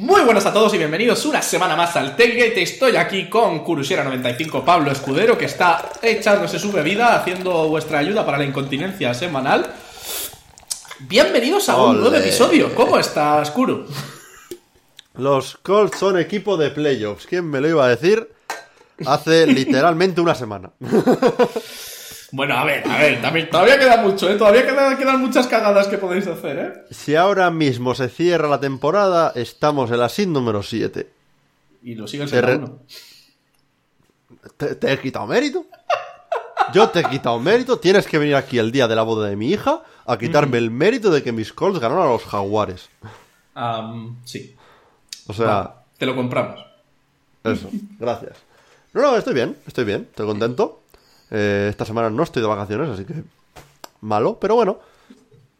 Muy buenas a todos y bienvenidos una semana más al Tailgate. Estoy aquí con Kurushera95 Pablo Escudero, que está echándose su bebida, haciendo vuestra ayuda para la incontinencia semanal. Bienvenidos a un nuevo episodio. ¿Cómo estás, Kuru? Los Colts son equipo de playoffs. ¿Quién me lo iba a decir? Hace literalmente una semana. Bueno, a ver, a ver, también, todavía queda mucho, ¿eh? Todavía queda- quedan muchas cagadas que podéis hacer, ¿eh? Si ahora mismo se cierra la temporada, estamos en la sin número 7. Y lo siguen siendo uno. ¿Te, te he quitado mérito? Yo te he quitado mérito. Tienes que venir aquí el día de la boda de mi hija a quitarme el mérito de que mis Colts ganaron a los Jaguares. Sí. O sea, te lo compramos. Eso, gracias. No, no, estoy bien, estoy bien, estoy contento. Eh, esta semana no estoy de vacaciones, así que malo, pero bueno,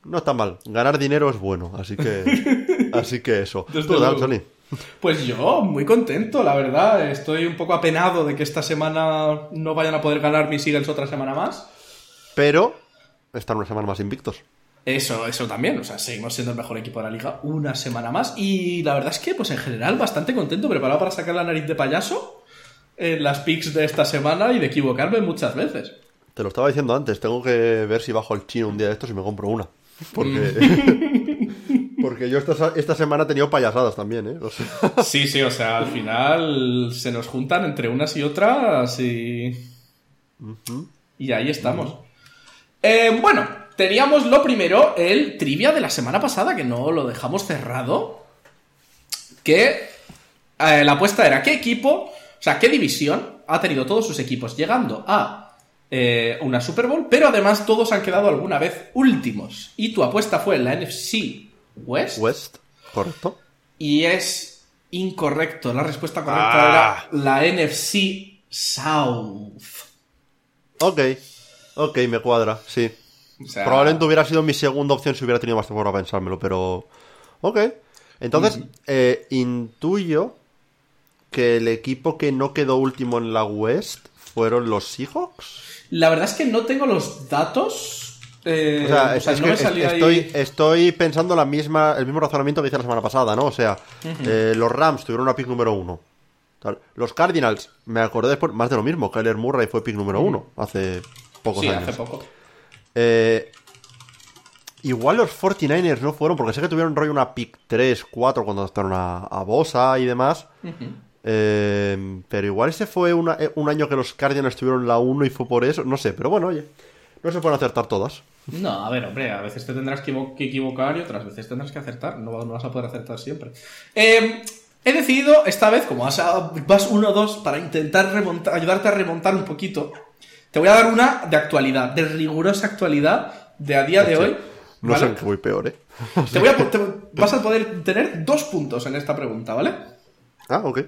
no está mal. Ganar dinero es bueno, así que, así que eso. Desde ¿Tú qué tal, luego. Sony? Pues yo, muy contento, la verdad. Estoy un poco apenado de que esta semana no vayan a poder ganar mis Eagles otra semana más. Pero están una semana más invictos. Eso, eso también. O sea, seguimos siendo el mejor equipo de la liga una semana más. Y la verdad es que, pues en general, bastante contento, preparado para sacar la nariz de payaso en las picks de esta semana y de equivocarme muchas veces. Te lo estaba diciendo antes, tengo que ver si bajo el chino un día de estos y me compro una. Porque, porque yo esta, esta semana he tenido payasadas también, ¿eh? O sea, Sí, sí, o sea, al final se nos juntan entre unas y otras y. Y ahí estamos. Eh, bueno, teníamos lo primero, el trivia de la semana pasada, que no lo dejamos cerrado. Que eh, la apuesta era qué equipo, o sea, qué división ha tenido todos sus equipos llegando a eh, una Super Bowl, pero además todos han quedado alguna vez últimos. Y tu apuesta fue en la NFC West. West, correcto. Y es incorrecto. La respuesta correcta Ah. era la NFC South. Ok, ok, me cuadra, sí. O sea, Probablemente hubiera sido mi segunda opción si hubiera tenido más tiempo para pensármelo, pero. Ok. Entonces, eh, intuyo que el equipo que no quedó último en la West fueron los Seahawks. La verdad es que no tengo los datos. eh, O sea, es, o sea, es no me salía es- ahí- estoy, estoy pensando la misma, el mismo razonamiento que hice la semana pasada, ¿no? O sea, eh, los Rams tuvieron una pick número uno. Los Cardinals, me acordé después, más de lo mismo. Kyler Murray fue pick número uno hace pocos Sí, años. hace poco. Eh, igual los 49ers no fueron, porque sé que tuvieron rollo una pick 3, 4 cuando adaptaron a, a Bosa y demás. Eh, pero igual ese fue una- eh, un año que los Cardinals tuvieron la 1 y fue por eso. No sé, pero bueno, oye. No se pueden acertar todas. No, a ver, hombre, a veces te tendrás que equivo- que equivocar y otras veces tendrás que acertar. No, no vas a poder acertar siempre. Eh, he decidido, esta vez, como vas, a- vas 1-2, para intentar remontar, ayudarte a remontar un poquito, te voy a dar una de actualidad, de rigurosa actualidad, de a día de hoy. No ¿vale? sé voy peor, ¿eh? Te voy a, po- te- vas a poder tener dos puntos en esta pregunta, ¿vale? Ah, ok.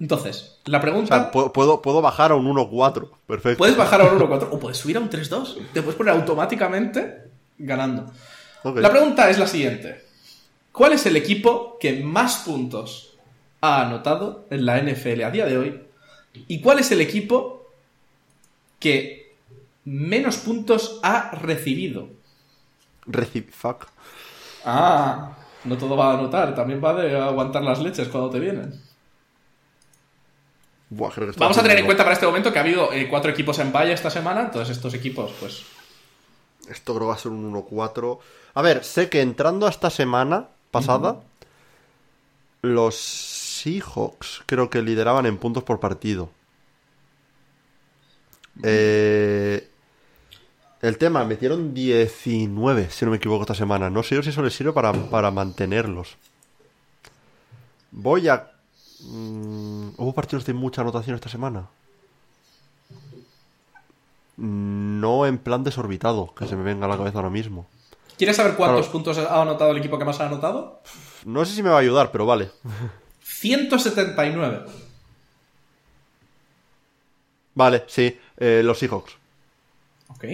Entonces, la O pregunta... sea, puedo, puedo, bajar a un 1-4. Perfecto. Puedes bajar a un 1-4 o puedes subir a un 3-2. Te puedes poner automáticamente ganando. La pregunta es la siguiente. ¿Cuál es el equipo que más puntos ha anotado en la NFL a día de hoy? ¿Y cuál es el equipo que menos puntos ha recibido? Reci- Fuck. Ah, no todo va a anotar, también va de aguantar las leches cuando te vienen. Buah, creo que estoy Vamos a tener en cuenta para este momento que ha habido eh, cuatro equipos en valla esta semana, entonces estos equipos, pues Esto creo que va a ser un 1-4. A ver, sé que entrando a esta semana pasada, los Seahawks creo que lideraban en puntos por partido. Eh, el tema, metieron 19, si no me equivoco, esta semana. No sé yo si eso les sirve para, para mantenerlos. Voy a... mm, ¿Hubo partidos de mucha anotación esta semana? No en plan desorbitado, que se me venga a la cabeza ahora mismo. ¿Quieres saber cuántos Claro. puntos ha anotado el equipo que más ha anotado? No sé si me va a ayudar, pero vale. 179. Vale, sí, eh, los Seahawks. Ok.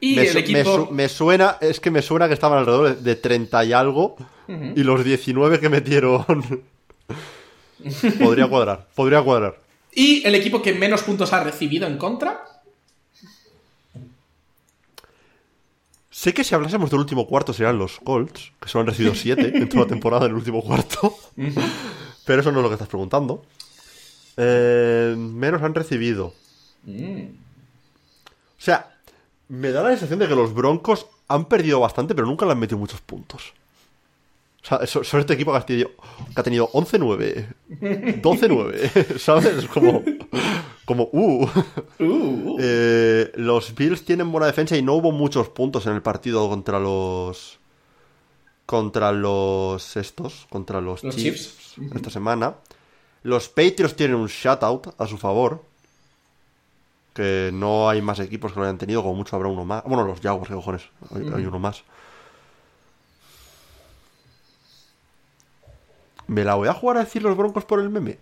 Y me, el me equipo... me suena, es que me suena que estaban alrededor de, de 30 y algo. Y los 19 que metieron. Podría cuadrar, podría cuadrar. Y el equipo que menos puntos ha recibido en contra. Sé que si hablásemos del último cuarto serían los Colts, que solo han recibido 7 en toda la temporada en el último cuarto. Pero eso no es lo que estás preguntando. Eh, menos han recibido. Mm. O sea, me da la sensación de que los Broncos han perdido bastante, pero nunca le han metido muchos puntos. O sea, so- son este equipo que ha tenido, que ha tenido 11-9, 12-9, ¿sabes? Como, como, uh. Uh, Eh, los Bills tienen buena defensa y no hubo muchos puntos en el partido contra los. Contra los. Estos. Contra los, Los Chiefs. Chiefs. Esta semana. Los Patriots tienen un shutout a su favor. Que no hay más equipos que lo hayan tenido. Como mucho habrá uno más. Bueno, los Jaguars, qué cojones. Hay, hay uno más. ¿Me la voy a jugar a decir los Broncos por el meme?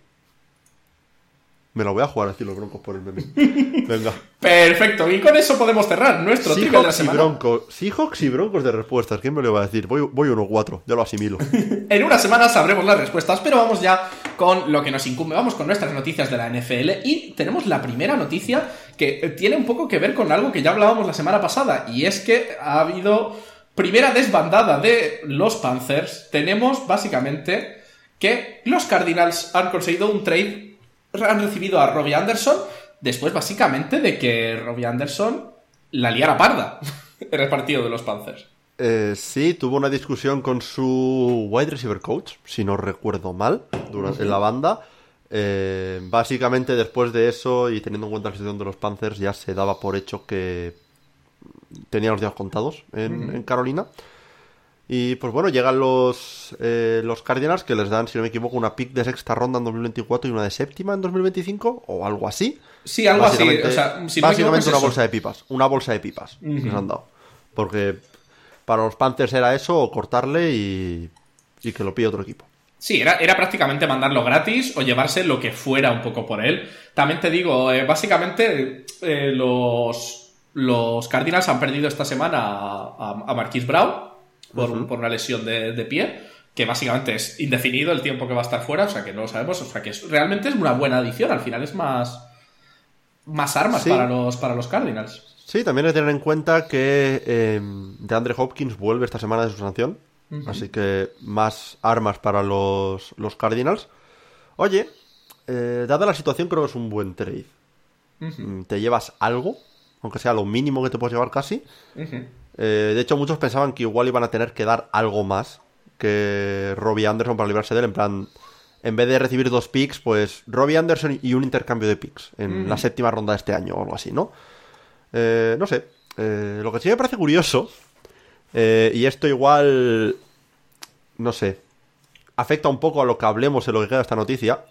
Me la voy a jugar a decir los Broncos por el meme. Venga. Perfecto, y con eso podemos cerrar nuestro trivia de la Seahawks y semana. Broncos. Seahawks y Broncos de respuestas. ¿Quién me lo va a decir? Voy, voy 1-4. Ya lo asimilo. En una semana sabremos las respuestas, pero vamos ya con lo que nos incumbe. Vamos con nuestras noticias de la NFL y tenemos la primera noticia que tiene un poco que ver con algo que ya hablábamos la semana pasada y es que ha habido primera desbandada de los Panthers. Tenemos básicamente que los Cardinals han conseguido un trade, han recibido a Robbie Anderson después básicamente de que Robbie Anderson la liara parda en el partido de los Panthers. Eh, sí, tuvo una discusión con su wide receiver coach, si no recuerdo mal, durante en la banda. Eh, básicamente después de eso y teniendo en cuenta la situación de los Panthers ya se daba por hecho que tenía los días contados en, en Carolina. Y pues bueno, llegan los, eh, los Cardinals que les dan, si no me equivoco, una pick de sexta ronda en 2024 y una de séptima en 2025 o algo así. Sí, algo así. Básicamente- O sea, si una eso. bolsa de pipas. Una bolsa de pipas les han dado. Porque para los Panthers era eso, o cortarle y, y que lo pille otro equipo. Sí, era, era prácticamente mandarlo gratis o llevarse lo que fuera un poco por él. También te digo, eh, básicamente eh, los, los Cardinals han perdido esta semana a, a, a Marquise Brown por, un- por una lesión de, de pie, que básicamente es indefinido el tiempo que va a estar fuera, o sea que no lo sabemos, o sea que es- realmente es una buena adición, al final es más, más armas Sí. para, los, para los Cardinals. Sí, también hay que tener en cuenta que eh, DeAndre Hopkins vuelve esta semana de su sanción. Así que más armas para los, los Cardinals. Oye, eh, dada la situación, creo que es un buen trade. Mm, Te llevas algo, aunque sea lo mínimo que te puedes llevar casi. Eh, de hecho, muchos pensaban que igual iban a tener que dar algo más que Robbie Anderson para librarse de él. En plan, en vez de recibir dos picks, pues Robbie Anderson y un intercambio de picks en la séptima ronda de este año o algo así, ¿no? Eh, no sé. Eh, lo que sí me parece curioso, y esto igual, no sé, afecta un poco a lo que hablemos en lo que queda de esta noticia.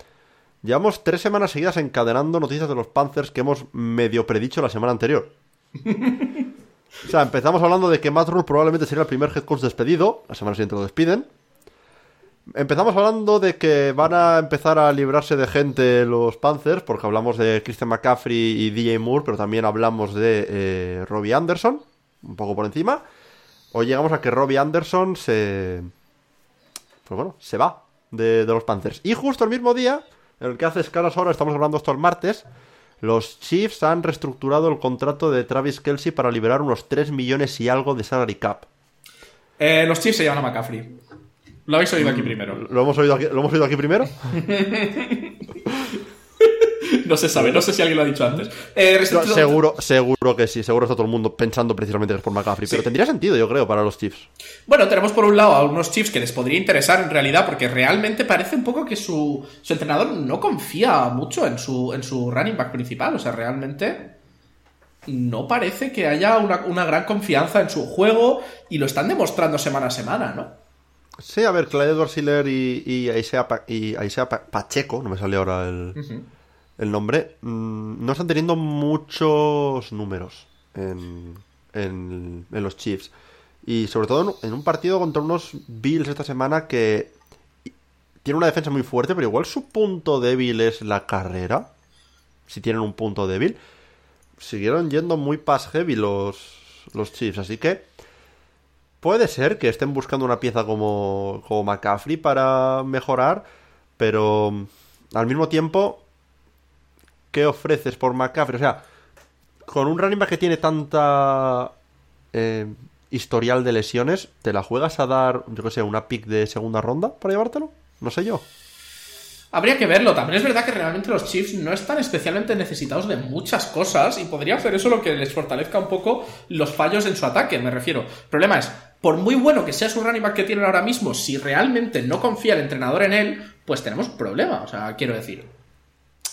Llevamos tres semanas seguidas encadenando noticias de los Panthers que hemos medio predicho la semana anterior. O sea, empezamos hablando de que Matt Rule probablemente sería el primer head coach despedido. La semana siguiente lo despiden. Empezamos hablando de que van a empezar a librarse de gente los Panthers, porque hablamos de Christian McCaffrey y DJ Moore, pero también hablamos de eh, Robbie Anderson, un poco por encima. Hoy llegamos a que Robbie Anderson se. Pues bueno, se va de, de los Panthers. Y justo el mismo día, en el que hace escalas horas, estamos hablando esto el martes, los Chiefs han reestructurado el contrato de Travis Kelsey para liberar unos 3 millones y algo de salary cap. Eh, los Chiefs se llaman a McCaffrey. Lo habéis oído aquí primero. ¿Lo hemos oído aquí, ¿lo hemos oído aquí primero? No se sabe, no sé si alguien lo ha dicho antes. Eh, seguro, seguro que sí, seguro está todo el mundo pensando precisamente que es por McCaffrey, pero tendría sentido, yo creo, para los Chiefs. Bueno, tenemos por un lado a unos Chiefs que les podría interesar en realidad, porque realmente parece un poco que su, su entrenador no confía mucho en su, en su running back principal. O sea, realmente no parece que haya una, una gran confianza en su juego y lo están demostrando semana a semana, ¿no? Sí, a ver, Clyde Edwards Hiller y, y Isaiah, Pa- y Isaiah Pa- Pacheco, no me sale ahora el, el nombre, mm, no están teniendo muchos números en, en, en los Chiefs. Y sobre todo en, un partido contra unos Bills esta semana que tiene una defensa muy fuerte, pero igual su punto débil es la carrera. Si tienen un punto débil. Siguieron yendo muy pass heavy los, los Chiefs, así que puede ser que estén buscando una pieza como, como McCaffrey para mejorar, pero mm, al mismo tiempo, ¿qué ofreces por McCaffrey? O sea, con un running back que tiene tanta eh, historial de lesiones, ¿te la juegas a dar, yo que sé, una pick de segunda ronda para llevártelo? No sé yo. Habría que verlo. También es verdad que realmente los Chiefs no están especialmente necesitados de muchas cosas y podría hacer eso lo que les fortalezca un poco los fallos en su ataque, me refiero. El problema es, por muy bueno que sea su running back que tienen ahora mismo, si realmente no confía el entrenador en él, pues tenemos problema. O sea, quiero decir.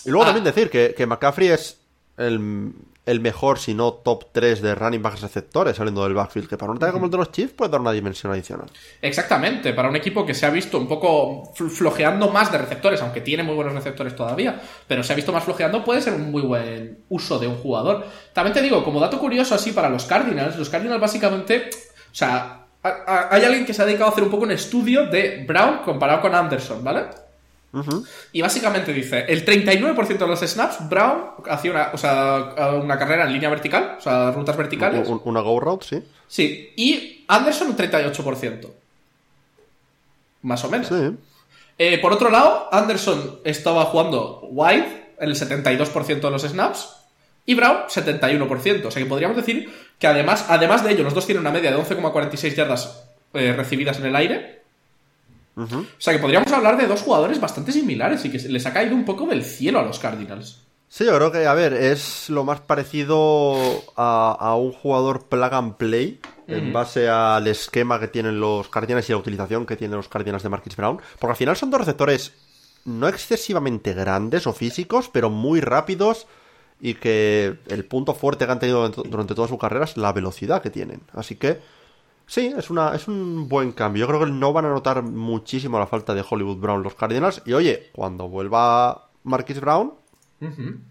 Y luego ah. también decir que, que McCaffrey es el el mejor, si no top 3 de running backs receptores saliendo del backfield, que para un ataque como el de los Chiefs puede dar una dimensión adicional. Exactamente, para un equipo que se ha visto un poco flojeando más de receptores, aunque tiene muy buenos receptores todavía, pero se ha visto más flojeando, puede ser un muy buen uso de un jugador. También te digo, como dato curioso así para los Cardinals, los Cardinals básicamente, o sea, hay alguien que se ha dedicado a hacer un poco un estudio de Brown comparado con Anderson, ¿vale? Y básicamente dice, el 39% de los snaps, Brown hacía una, o sea, una carrera en línea vertical, o sea, rutas verticales. Una go route, sí. Sí, y Anderson un 38%. Más o menos. Eh, por otro lado, Anderson estaba jugando wide en el 72% de los snaps y Brown 71%. O sea que podríamos decir que además, además de ello, los dos tienen una media de 11,46 yardas eh, recibidas en el aire o sea que podríamos hablar de dos jugadores bastante similares y que les ha caído un poco del cielo a los Cardinals. Sí, yo creo que, a ver, es lo más parecido a, un jugador plug and play en base al esquema que tienen los Cardinals y la utilización que tienen los Cardinals de Marquis Brown. Porque al final son dos receptores no excesivamente grandes o físicos, pero muy rápidos y que el punto fuerte que han tenido durante toda su carrera es la velocidad que tienen. Así que Sí, es, una, es un buen cambio. Yo creo que no van a notar muchísimo la falta de Hollywood Brown los Cardinals. Y oye, cuando vuelva Marquis Brown,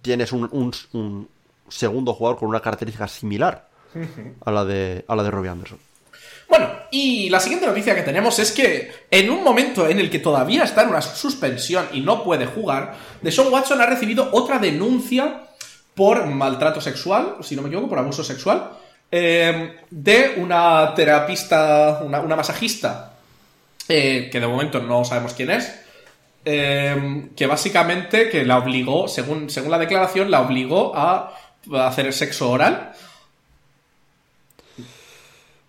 tienes un, segundo jugador con una característica similar a, la de, a la de Robbie Anderson. Bueno, y la siguiente noticia que tenemos es que en un momento en el que todavía está en una suspensión y no puede jugar, Deshaun Watson ha recibido otra denuncia por maltrato sexual, si no me equivoco, por abuso sexual, Em, de una terapista, una, masajista, eh, que de momento no sabemos quién es, em, que básicamente que la obligó, según, según la declaración, la obligó a, hacer el sexo oral.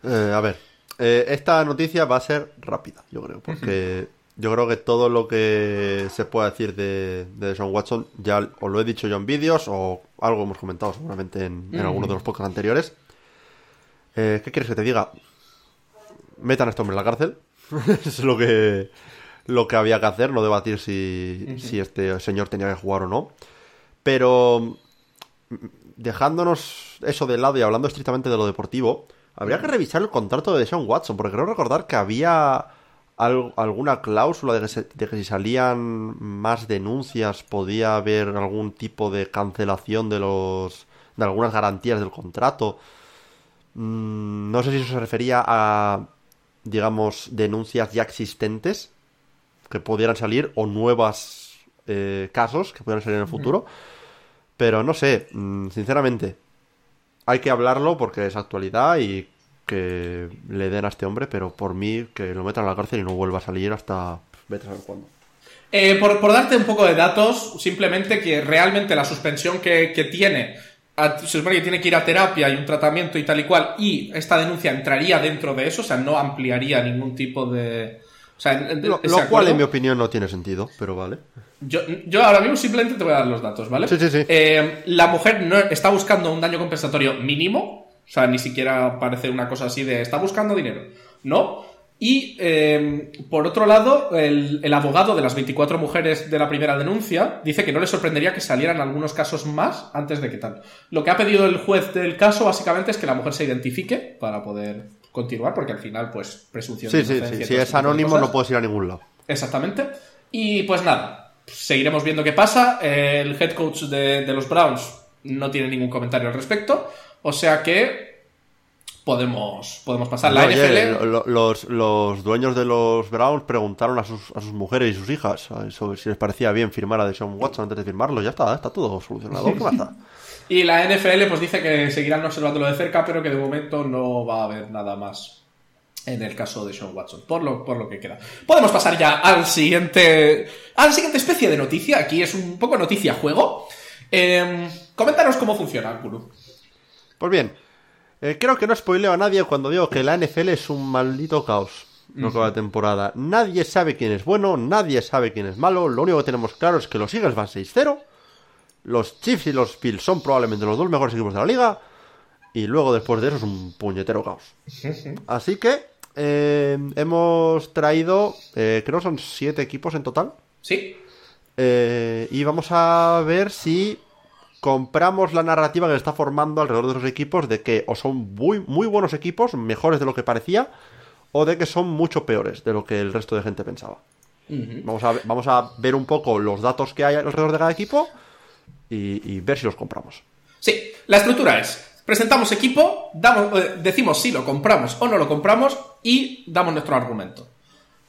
Eh, a ver, eh, esta noticia va a ser rápida, yo creo, porque yo creo que todo lo que se pueda decir de, de Sean Watson ya os lo he dicho yo en vídeos o algo hemos comentado seguramente en, en algunos de los podcasts anteriores. Eh, ¿Qué quieres que te diga? Metan a este hombre en la cárcel. es lo que, lo que había que hacer, no debatir si, si este señor tenía que jugar o no. Pero dejándonos eso de lado y hablando estrictamente de lo deportivo, habría que revisar el contrato de Sean Watson, porque creo recordar que había alguna cláusula de que, de que, si salían más denuncias podía haber algún tipo de cancelación de los de algunas garantías del contrato. Mm, no sé si eso se refería a, digamos, denuncias ya existentes que pudieran salir o nuevos eh, casos que pudieran salir en el futuro. Pero no sé, mm, sinceramente, hay que hablarlo porque es actualidad y que le den a este hombre, pero por mí que lo metan a la cárcel y no vuelva a salir hasta vete a saber cuándo. Eh, por, darte un poco de datos, simplemente que realmente la suspensión que, que tiene se supone que tiene que ir a terapia y un tratamiento y tal y cual, y esta denuncia entraría dentro de eso, o sea, no ampliaría ningún tipo de... lo, cual, en mi opinión, no tiene sentido, pero vale. Yo, yo, ahora mismo simplemente te voy a dar los datos, ¿vale? Sí, sí, sí. Eh, la mujer no está buscando un daño compensatorio mínimo, o sea, ni siquiera parece una cosa así de está buscando dinero, ¿no? Y em, por otro lado, el, abogado de las 24 mujeres de la primera denuncia dice que no le sorprendería que salieran algunos casos más antes de que tal. Lo que ha pedido el juez del caso básicamente es que la mujer se identifique para poder continuar, porque al final, pues, presunción sí, de Sí, sí, si es anónimo no puedes ir a ningún lado. Exactamente. Y pues nada, seguiremos viendo qué pasa. El head coach de los Browns no tiene ningún comentario al respecto. O sea que podemos, podemos pasar. La NFL... los, los, dueños de los Browns preguntaron a sus, a sus mujeres y sus hijas sobre si les parecía bien firmar a Deshaun Watson antes de firmarlo. Ya está, está todo solucionado. y la NFL pues dice que seguirán observándolo de cerca, pero que de momento no va a haber nada más en el caso de Sean Watson, por lo, por lo que queda. Podemos pasar ya al siguiente. a la siguiente especie de noticia. Aquí es un poco noticia juego. Eh, coméntanos cómo funciona, Guru. Pues bien, Eh, creo que no spoileo a nadie cuando digo que la NFL es un maldito caos. No acaba la temporada. Nadie sabe quién es bueno, nadie sabe quién es malo. Lo único que tenemos claro es que los Eagles van 6-0. Los Chiefs y los Bills son probablemente los dos mejores equipos de la liga. Y luego después de eso es un puñetero caos. Así que eh, hemos traído, eh, creo que son siete equipos en total. Sí. Eh, y vamos a ver si compramos la narrativa que se está formando alrededor de los equipos de que o son muy, muy buenos equipos, mejores de lo que parecía, o de que son mucho peores de lo que el resto de gente pensaba. vamos, a, vamos a ver un poco los datos que hay alrededor de cada equipo y, ver si los compramos. Sí, la estructura es, presentamos equipo, damos, eh, decimos si lo compramos o no lo compramos y damos nuestro argumento.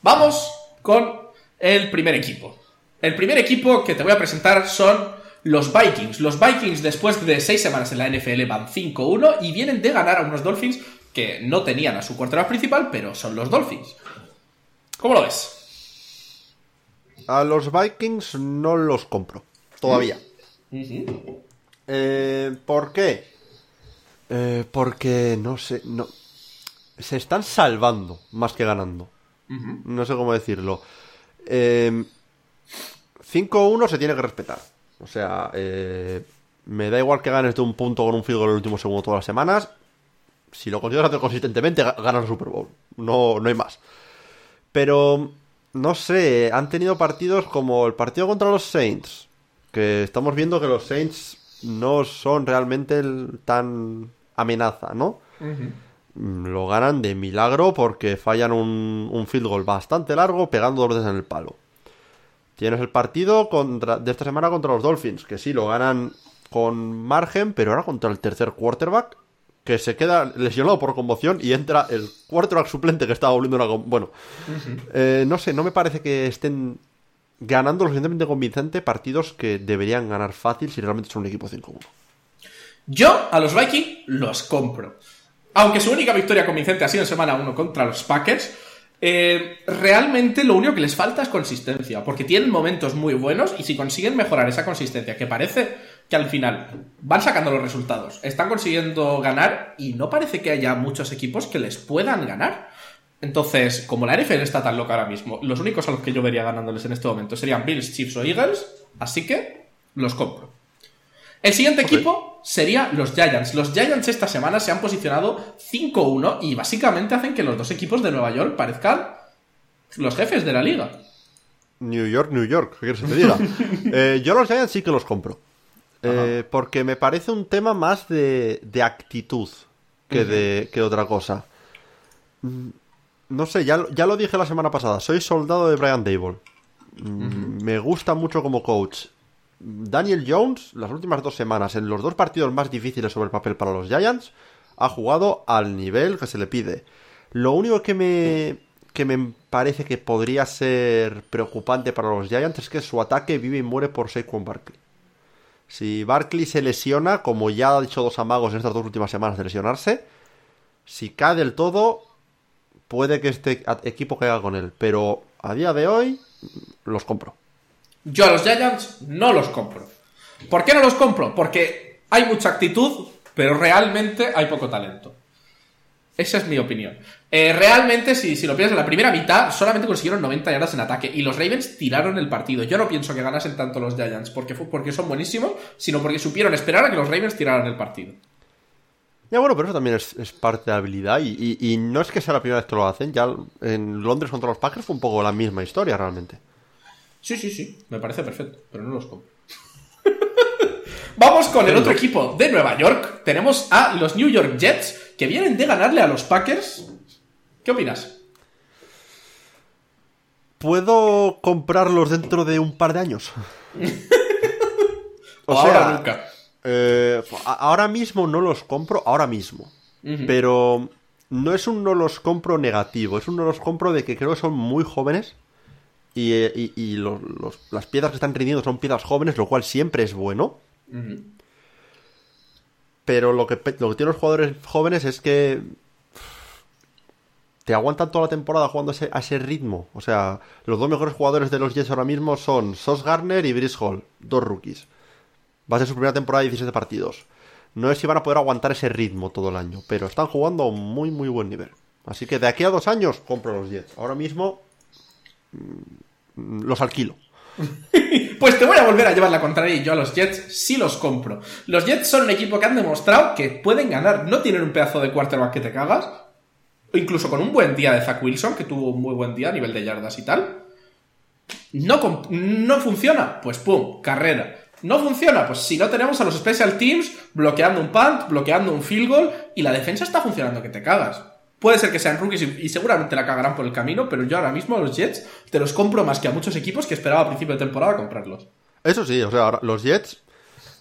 Vamos con el primer equipo. El primer equipo que te voy a presentar son los Vikings. Los Vikings después de seis semanas en la NFL van 5-1 y vienen de ganar a unos Dolphins que no tenían a su quarterback principal, pero son los Dolphins. ¿Cómo lo ves? A los Vikings no los compro. Todavía. Eh, ¿Por qué? Eh, porque no sé. No, se están salvando más que ganando. No sé cómo decirlo. 5-1 eh, se tiene que respetar. O sea, me da igual que ganes de un punto con un field en el último segundo todas las semanas si lo consigues hacer consistentemente, ganas el Super Bowl. No, no hay más. Pero, no sé, han tenido partidos como el partido contra los Saints, que estamos viendo que los Saints no son realmente tan amenaza, ¿no? Mm, lo ganan de milagro porque fallan un, un, field goal bastante largo pegando dos veces en el palo. Tienes el partido contra, de esta semana contra los Dolphins, que sí, lo ganan con margen, pero ahora contra el tercer quarterback que se queda lesionado por conmoción y entra el quarterback suplente que estaba volviendo una... Bueno, eh, no sé, no me parece que estén ganando lo suficientemente convincente partidos que deberían ganar fácil si realmente son un equipo 5-1. Yo a los Vikings los compro. Aunque su única victoria convincente ha sido en semana 1 contra los Packers, eh, realmente lo único que les falta es consistencia, porque tienen momentos muy buenos y si consiguen mejorar esa consistencia, que parece que al final van sacando los resultados, están consiguiendo ganar y no parece que haya muchos equipos que les puedan ganar. Entonces, como la NFL está tan loca ahora mismo, los únicos a los que yo vería ganándoles en este momento serían Bills, Chiefs o Eagles, así que los compro. El siguiente equipo sería los Giants. Los Giants esta semana se han posicionado 5-1 y básicamente hacen que los dos equipos de Nueva York parezcan los jefes de la liga. New York, New York, ¿qué quieres que te diga? Eh, yo los Giants sí que los compro. Eh, porque me parece un tema más de, actitud que, de, que otra cosa. Mm, no sé, ya, ya, lo dije la semana pasada. Soy soldado de Brian Dable. Mm, me gusta mucho como coach. Daniel Jones, las últimas dos semanas, en los dos partidos más difíciles sobre el papel para los Giants, ha jugado al nivel que se le pide. Lo único que me, que me parece que podría ser preocupante para los Giants es que su ataque vive y muere por Saquon Barkley. Si Barkley se lesiona, como ya ha dicho dos amagos en estas dos últimas semanas de lesionarse, si cae del todo, puede que este equipo caiga con él. Pero a día de hoy, los compro. Yo a los Giants no los compro. ¿Por qué no los compro? Porque hay mucha actitud, pero realmente hay poco talento. Esa es mi opinión. Eh, realmente, si, si lo piensas, en la primera mitad solamente consiguieron 90 yardas en ataque y los Ravens tiraron el partido. Yo no pienso que ganasen tanto los Giants porque, porque son buenísimos, sino porque supieron esperar a que los Ravens tiraran el partido. Ya bueno, pero eso también es, parte de habilidad y, y, no es que sea la primera vez que lo hacen. Ya en Londres contra los Packers fue un poco la misma historia realmente. Sí, sí, sí, me parece perfecto, pero no los compro. Vamos con el otro equipo de Nueva York. Tenemos a los New York Jets que vienen de ganarle a los Packers. ¿Qué opinas? ¿Puedo comprarlos dentro de un par de años? o, ahora nunca. Eh, ahora mismo no los compro, ahora mismo. Pero no es un no los compro negativo, es un no los compro de que creo que son muy jóvenes y, eh, las piedras que están rindiendo son piedras jóvenes, lo cual siempre es bueno. Pero lo que, lo que tienen los jugadores jóvenes es que te aguantan toda la temporada jugando a ese, ritmo. O sea, los dos mejores jugadores de los Jets ahora mismo son Sos Garner y Brice Hall, dos rookies. Va a ser su primera temporada de 17 partidos. No es si van a poder aguantar ese ritmo todo el año, pero están jugando a un muy, muy buen nivel. Así que de aquí a dos años compro los Jets. Ahora mismo los alquilo. pues te voy a volver a llevar la contraria y yo a los Jets sí los compro. Los Jets son un equipo que han demostrado que pueden ganar. No tienen un pedazo de quarterback que te cagas. Incluso con un buen día de Zach Wilson, que tuvo un muy buen día a nivel de yardas y tal. No, no funciona. Pues pum, carrera. No funciona, pues si no tenemos a los special teams bloqueando un punt, bloqueando un field goal y la defensa está funcionando que te cagas. Puede ser que sean rookies y, seguramente la cagarán por el camino, pero yo ahora mismo a los Jets te los compro más que a muchos equipos que esperaba a principio de temporada comprarlos. Eso sí, o sea, los Jets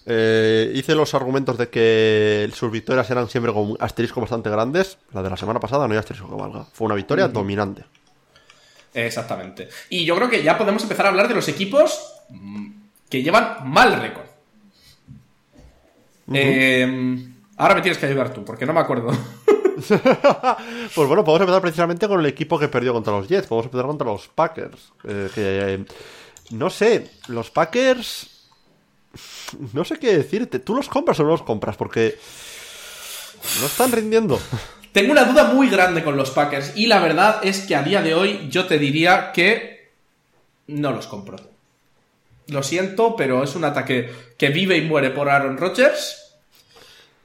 eh, hice los argumentos de que sus victorias eran siempre con asterisco bastante grandes. La de la semana pasada no hay asterisco que valga. Fue una victoria dominante. Exactamente. Y yo creo que ya podemos empezar a hablar de los equipos mm, que llevan mal récord. Eh, ahora me tienes que ayudar tú, porque no me acuerdo. pues bueno, podemos empezar precisamente con el equipo que perdió contra los Jets. Podemos empezar contra los Packers. Eh, que, no sé, los Packers... No sé qué decirte. ¿Tú los compras o no los compras? Porque no están rindiendo. Tengo una duda muy grande con los Packers y la verdad es que a día de hoy yo te diría que no los compro. Lo siento, pero es un ataque que vive y muere por Aaron Rodgers,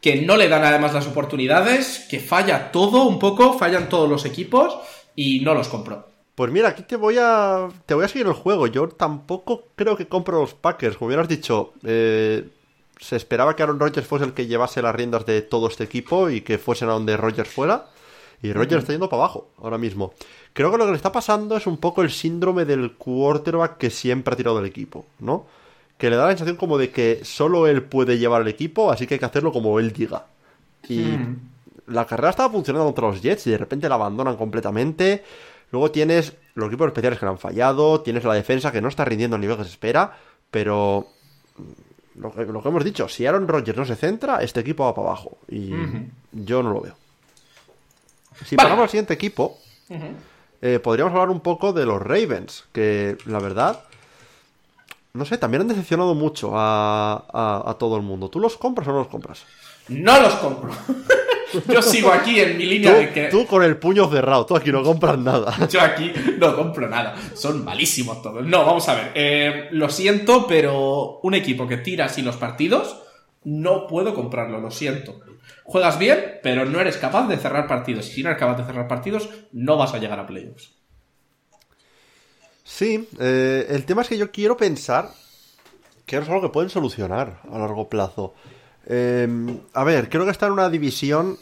que no le dan además las oportunidades, que falla todo un poco, fallan todos los equipos y no los compro. Pues mira, aquí te voy a te voy a seguir el juego. Yo tampoco creo que compro los Packers. Como hubieras dicho, eh, se esperaba que Aaron Rodgers fuese el que llevase las riendas de todo este equipo y que fuesen a donde Rodgers fuera. Y Rodgers está yendo para abajo ahora mismo. Creo que lo que le está pasando es un poco el síndrome del quarterback que siempre ha tirado el equipo, ¿no? Que le da la sensación como de que solo él puede llevar el equipo, así que hay que hacerlo como él diga. Y hmm. la carrera estaba funcionando contra los Jets y de repente la abandonan completamente. Luego tienes los equipos especiales que le han fallado, tienes la defensa que no está rindiendo al nivel que se espera, pero lo que, hemos dicho, si Aaron Rodgers no se centra, este equipo va para abajo. Y yo no lo veo. Si pasamos al siguiente equipo, eh, podríamos hablar un poco de los Ravens, que la verdad, no sé, también han decepcionado mucho a, todo el mundo. ¿Tú los compras o no los compras? No los compro. Yo sigo aquí en mi línea de que. Tú con el puño cerrado, tú aquí no compras nada. Yo aquí no compro nada. Son malísimos todos. No, vamos a ver. Eh, lo siento, pero un equipo que tira así los partidos, no puedo comprarlo, lo siento juegas bien, pero no eres capaz de cerrar partidos. Y si no eres capaz de cerrar partidos, no vas a llegar a playoffs. Sí, eh, el tema es que yo quiero pensar que es algo que pueden solucionar a largo plazo. Em, a ver, creo que está en una división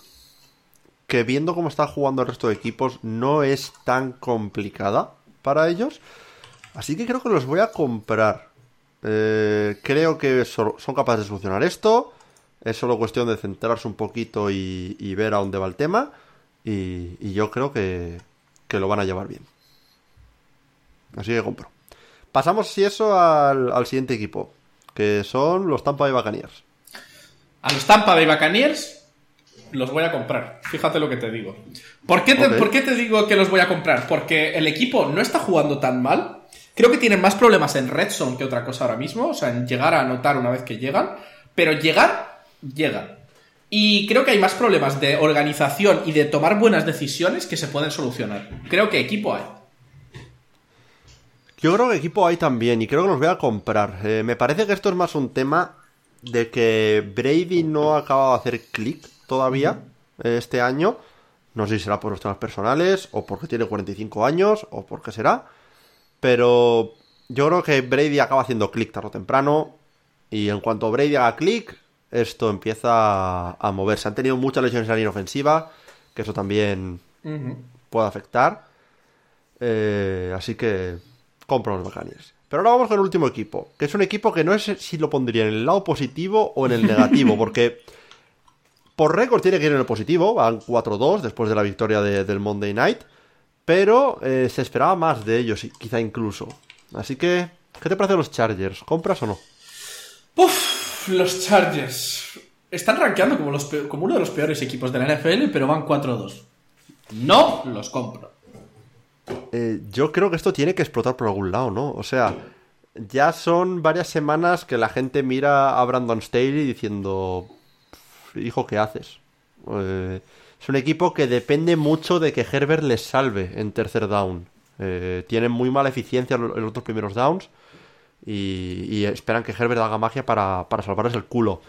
que viendo cómo está jugando el resto de equipos no es tan complicada para ellos. Así que creo que los voy a comprar. Eh, creo que son capaces de solucionar esto. Es solo cuestión de centrarse un poquito y, ver a dónde va el tema. Y, yo creo que, lo van a llevar bien. Así que compro. Pasamos, si eso, al, siguiente equipo. Que son los Tampa Bay Buccaneers. A los Tampa Bay Buccaneers los voy a comprar. Fíjate lo que te digo. ¿Por qué te, ¿Por qué te digo que los voy a comprar? Porque el equipo no está jugando tan mal. Creo que tienen más problemas en Red Zone que otra cosa ahora mismo. O sea, en llegar a anotar una vez que llegan. Pero llegar llega. Y creo que hay más problemas de organización y de tomar buenas decisiones que se pueden solucionar. Creo que equipo hay. Yo creo que equipo hay también y creo que los voy a comprar. Eh, me parece que esto es más un tema de que Brady no ha acabado de hacer clic todavía este año. No sé si será por los temas personales o porque tiene 45 años o por qué será. Pero yo creo que Brady acaba haciendo clic tarde o temprano. Y en cuanto Brady haga clic, esto empieza a moverse. Han tenido muchas lesiones en la línea ofensiva, que eso también puede afectar. Eh, así que compro los Buccaneers. Pero ahora vamos con el último equipo, que es un equipo que no sé si lo pondría en el lado positivo o en el negativo, porque por récord tiene que ir en el positivo, van 4-2 después de la victoria del Monday Night, pero eh, se esperaba más de ellos, quizá incluso. Así que, ¿qué te parece los Chargers? ¿Compras o no? ¡Puf! los Chargers están rankeando como, los como uno de los peores equipos de la NFL, pero van 4-2. No los compro. Eh, yo creo que esto tiene que explotar por algún lado, ¿no? O sea, ya son varias semanas que la gente mira a Brandon Staley diciendo... hijo, ¿qué haces? Eh, es un equipo que depende mucho de que Herbert les salve en tercer down. Eh, tienen muy mala eficiencia en los otros primeros downs y, esperan que Herbert haga magia para salvarles el culo.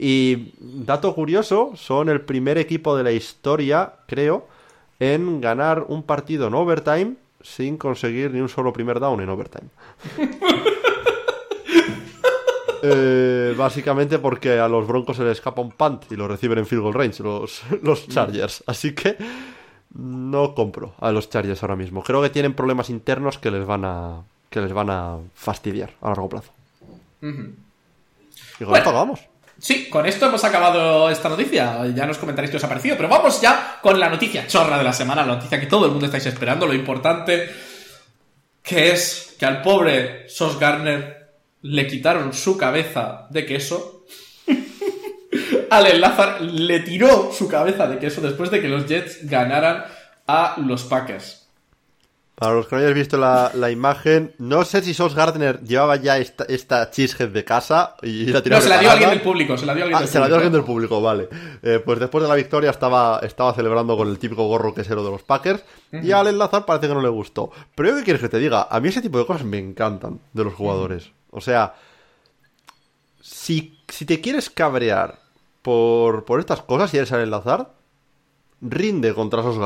Y dato curioso, son el primer equipo de la historia, creo, en ganar un partido en overtime sin conseguir ni un solo primer down en overtime. Eh, básicamente porque a los Broncos se les escapa un punt y lo reciben en field goal range los, los Chargers. Así que no compro a los Chargers ahora mismo. Creo que tienen problemas internos que les van a, que les van a fastidiar a largo plazo. Y con esto acabamos. Sí, con esto hemos acabado esta noticia. Ya nos comentaréis qué os ha parecido. Pero vamos ya con la noticia chorra de la semana, la noticia que todo el mundo estáis esperando, lo importante, que es que al pobre Sos Garner le quitaron su cabeza de queso. al enlazar le tiró su cabeza de queso después de que los Jets ganaran a los Packers. Para los que no hayáis visto la, imagen, no sé si Sos Gardner llevaba ya esta, esta cheesehead de casa y la tiró. No, se la dio alguien del público, se la dio alguien, ah, del, se La dio alguien del público, vale. Eh, pues después de la victoria estaba, estaba celebrando con el típico gorro quesero de los Packers y al enlazar parece que no le gustó. Pero yo qué quieres que te diga, a mí ese tipo de cosas me encantan de los jugadores. O sea, si, si te quieres cabrear por, por estas cosas y eres al enlazar, rinde contra Sos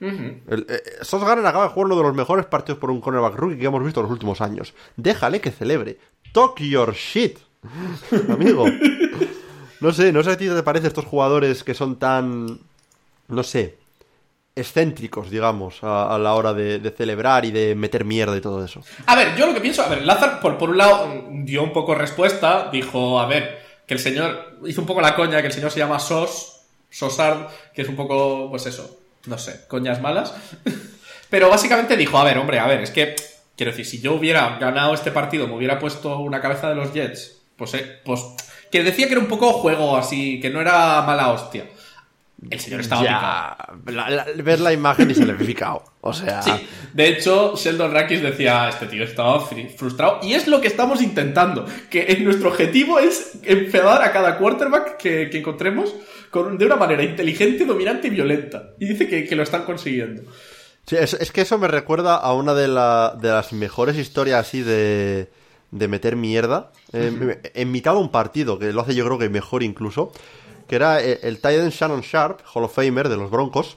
Eh, Sos Garner acaba de jugar uno de los mejores partidos por un cornerback rookie que hemos visto en los últimos años. Déjale que celebre. Talk your shit, amigo. No sé, no sé a ti te parece estos jugadores que son tan, no sé, excéntricos, digamos, a, la hora de, celebrar y de meter mierda y todo eso. A ver, yo lo que pienso, a ver, Lazar, por, por un lado, dio un poco respuesta, dijo, a ver, que el señor hizo un poco la coña, que el señor se llama Sos, Sosard, que es un poco, pues eso, no sé, coñas malas. Pero básicamente dijo, a ver, hombre, a ver, es que, quiero decir, si yo hubiera ganado este partido, me hubiera puesto una cabeza de los Jets, pues, eh, pues, que decía que era un poco juego así, que no era mala hostia. El señor estaba ya, ver la imagen y se le picado. O sea. Sí. De hecho, Sheldon Rakis decía: Este tío estaba frustrado. Y es lo que estamos intentando. Que nuestro objetivo es enfadar a cada quarterback que, encontremos con, de una manera inteligente, dominante y violenta. Y dice que, lo están consiguiendo. Sí, es, que eso me recuerda a una de, las mejores historias así de, de meter mierda. en mitad de un partido, que lo hace yo creo que mejor incluso que era eh, el, Titan Shannon Sharp, Hall of Famer de los Broncos,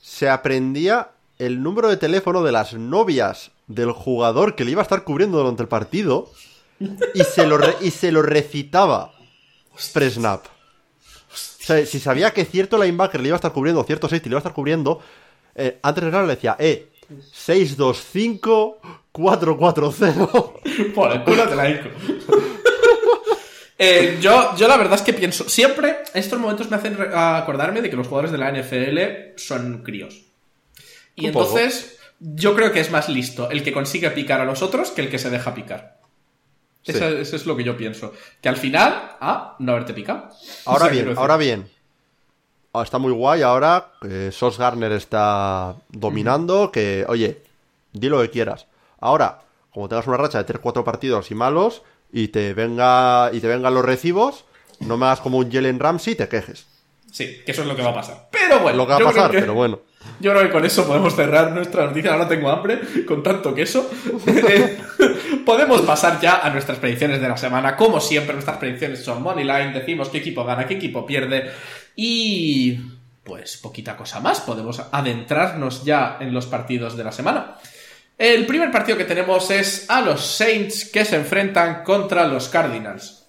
se aprendía el número de teléfono de las novias del jugador que le iba a estar cubriendo durante el partido y se lo, y se lo recitaba pre-snap. O sea, si sabía que cierto linebacker le iba a estar cubriendo, cierto safety le iba a estar cubriendo, eh, antes de nada le decía, eh, 625 440. Por el culo te la eh, yo, yo la verdad es que pienso, siempre estos momentos me hacen acordarme de que los jugadores de la NFL son críos. Y entonces, yo creo que es más listo el que consigue picar a los otros que el que se deja picar. Eso, es lo que yo pienso. Que al final, ah, no haberte picado. Ahora bien, ahora bien. Ah, está muy guay ahora. que Sos Garner está dominando. Que, oye, di lo que quieras. Ahora, como tengas una racha de 3-4 partidos y malos, y te venga y te vengan los recibos, no me hagas como un Jalen Ramsey y te quejes. Sí, que eso es lo que va a pasar. Pero bueno, lo que va a pasar, pero bueno. Yo creo que con eso podemos cerrar nuestra noticia. Ahora tengo hambre con tanto queso. podemos pasar ya a nuestras predicciones de la semana. Como siempre, nuestras predicciones son Moneyline. Decimos qué equipo gana, qué equipo pierde. Y pues poquita cosa más. Podemos adentrarnos ya en los partidos de la semana. El primer partido que tenemos es a los Saints que se enfrentan contra los Cardinals.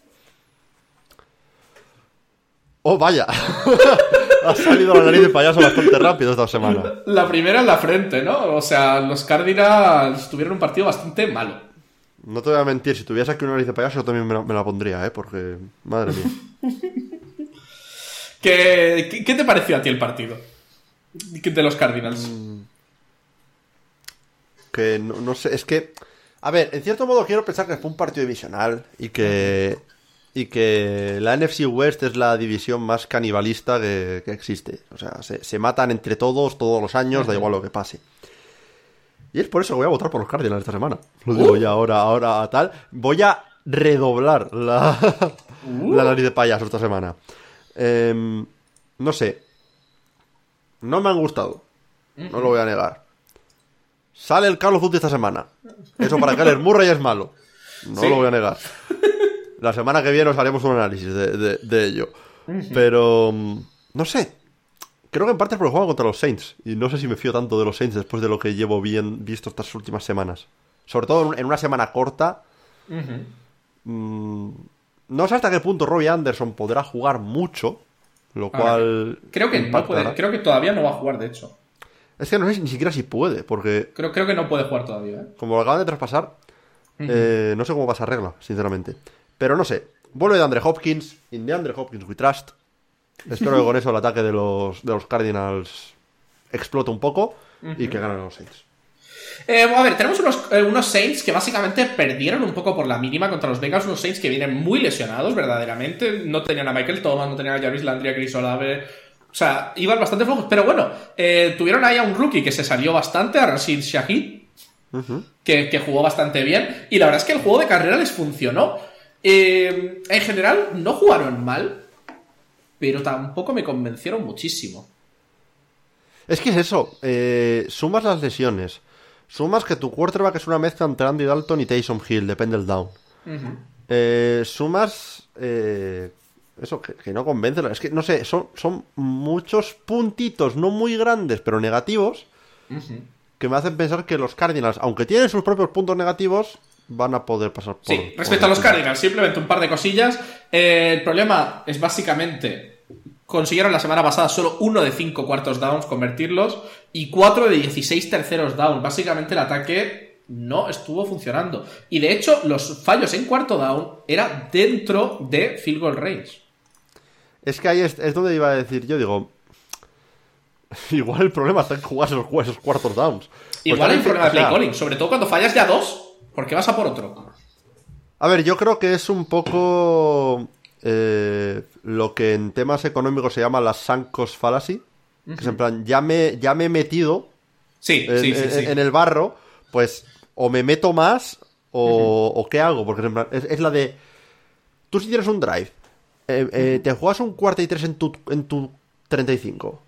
Oh, vaya. ha salido la nariz de payaso bastante rápido esta semana. La primera en la frente, ¿no? O sea, los Cardinals tuvieron un partido bastante malo. No te voy a mentir, si tuvieras aquí una nariz de payaso yo también me la, pondría, ¿eh? Porque, madre mía. ¿Qué, ¿Qué, te pareció a ti el partido? De los Cardinals. Mm, que no, sé, es que... A ver, en cierto modo quiero pensar que fue un partido divisional y que... Y que la NFC West es la división más canibalista que, existe. O sea, se, matan entre todos todos los años, da igual lo que pase. Y es por eso que voy a votar por los Cardinals esta semana. Lo digo uh. ya ahora, ahora tal. Voy a redoblar la, uh. la nariz de payaso esta semana. Em, no sé. No me han gustado. No lo voy a negar. Sale el Carlos Duty esta semana. Eso para Keller Murray es malo. No lo voy a negar. La semana que viene os haremos un análisis de, ello. Pero, mm, no sé. Creo que en parte es porque juego contra los Saints. Y no sé si me fío tanto de los Saints después de lo que llevo bien visto estas últimas semanas. Sobre todo en una semana corta. Mm, no sé hasta qué punto Robbie Anderson podrá jugar mucho. Lo cual. creo que no puede. Creo que todavía no va a jugar, de hecho. Es que no sé ni siquiera si puede, porque. Creo, creo que no puede jugar todavía, ¿eh? Como lo acaban de traspasar, eh, no sé cómo va esa regla, sinceramente. Pero no sé. Vuelve de Andre Hopkins. In de Andre Hopkins we trust. Espero que con eso el ataque de los, de los Cardinals explote un poco y que ganen los Saints. Eh, a ver, tenemos unos, eh, unos, Saints que básicamente perdieron un poco por la mínima contra los Bengals. Unos Saints que vienen muy lesionados, verdaderamente. No tenían a Michael Thomas, no tenían a Jarvis Landry, a Chris Olave. O sea, iban bastante flojos. Pero bueno, eh, tuvieron ahí a un rookie que se salió bastante, a Rashid Shahid, que, jugó bastante bien. Y la verdad es que el juego de carrera les funcionó. En general, no jugaron mal, pero tampoco me convencieron muchísimo. Es que es eso, sumas las lesiones, Sumas que tu quarterback es una mezcla entre Andy Dalton y Taysom Hill, depende del down. Eh, sumas. Eh, eso, que, no convence. Es que, no sé, son, son muchos puntitos, no muy grandes, pero negativos, que me hacen pensar que los Cardinals, aunque tienen sus propios puntos negativos, van a poder pasar por. Sí, respecto a los Cardinals, simplemente un par de cosillas. Eh, el problema es básicamente consiguieron la semana pasada solo uno de cinco cuartos downs convertirlos y cuatro de 16 terceros downs. Básicamente el ataque no estuvo funcionando. Y de hecho, los fallos en cuarto down era dentro de field goal range. Es que ahí es, donde iba a decir yo, digo, igual el problema está en jugar esos, cuartos downs. Igual hay un problema de play calling, sobre todo cuando fallas ya dos, porque vas a por otro. A ver, yo creo que es un poco eh, lo que en temas económicos se llama la Sancos fallacy. Que es en plan, ya me, ya me he metido sí, en, el barro, pues o me meto más o, qué hago. Porque es, la de. Tú si tienes un drive, eh, eh, te juegas un cuarto y tres en tu, en tu 35.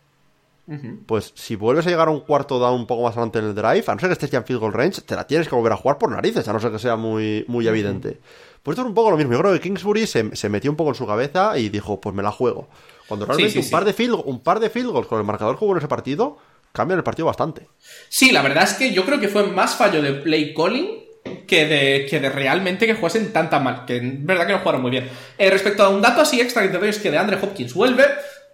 Pues si vuelves a llegar a un cuarto down un poco más adelante en el drive, a no ser que estés ya en field goal range, te la tienes que volver a jugar por narices, a no ser que sea muy, muy evidente. Pues esto es un poco lo mismo. Yo creo que Kingsbury se, metió un poco en su cabeza y dijo, pues me la juego. Cuando realmente un, Par de field, un par de field goals con el marcador que hubo en ese partido, cambian el partido bastante. Sí, la verdad es que yo creo que fue más fallo de play calling que de, que de realmente que jugasen tanta mal. Que en verdad que no jugaron muy bien. Eh, respecto a un dato así extra que te es que de Andre Hopkins vuelve.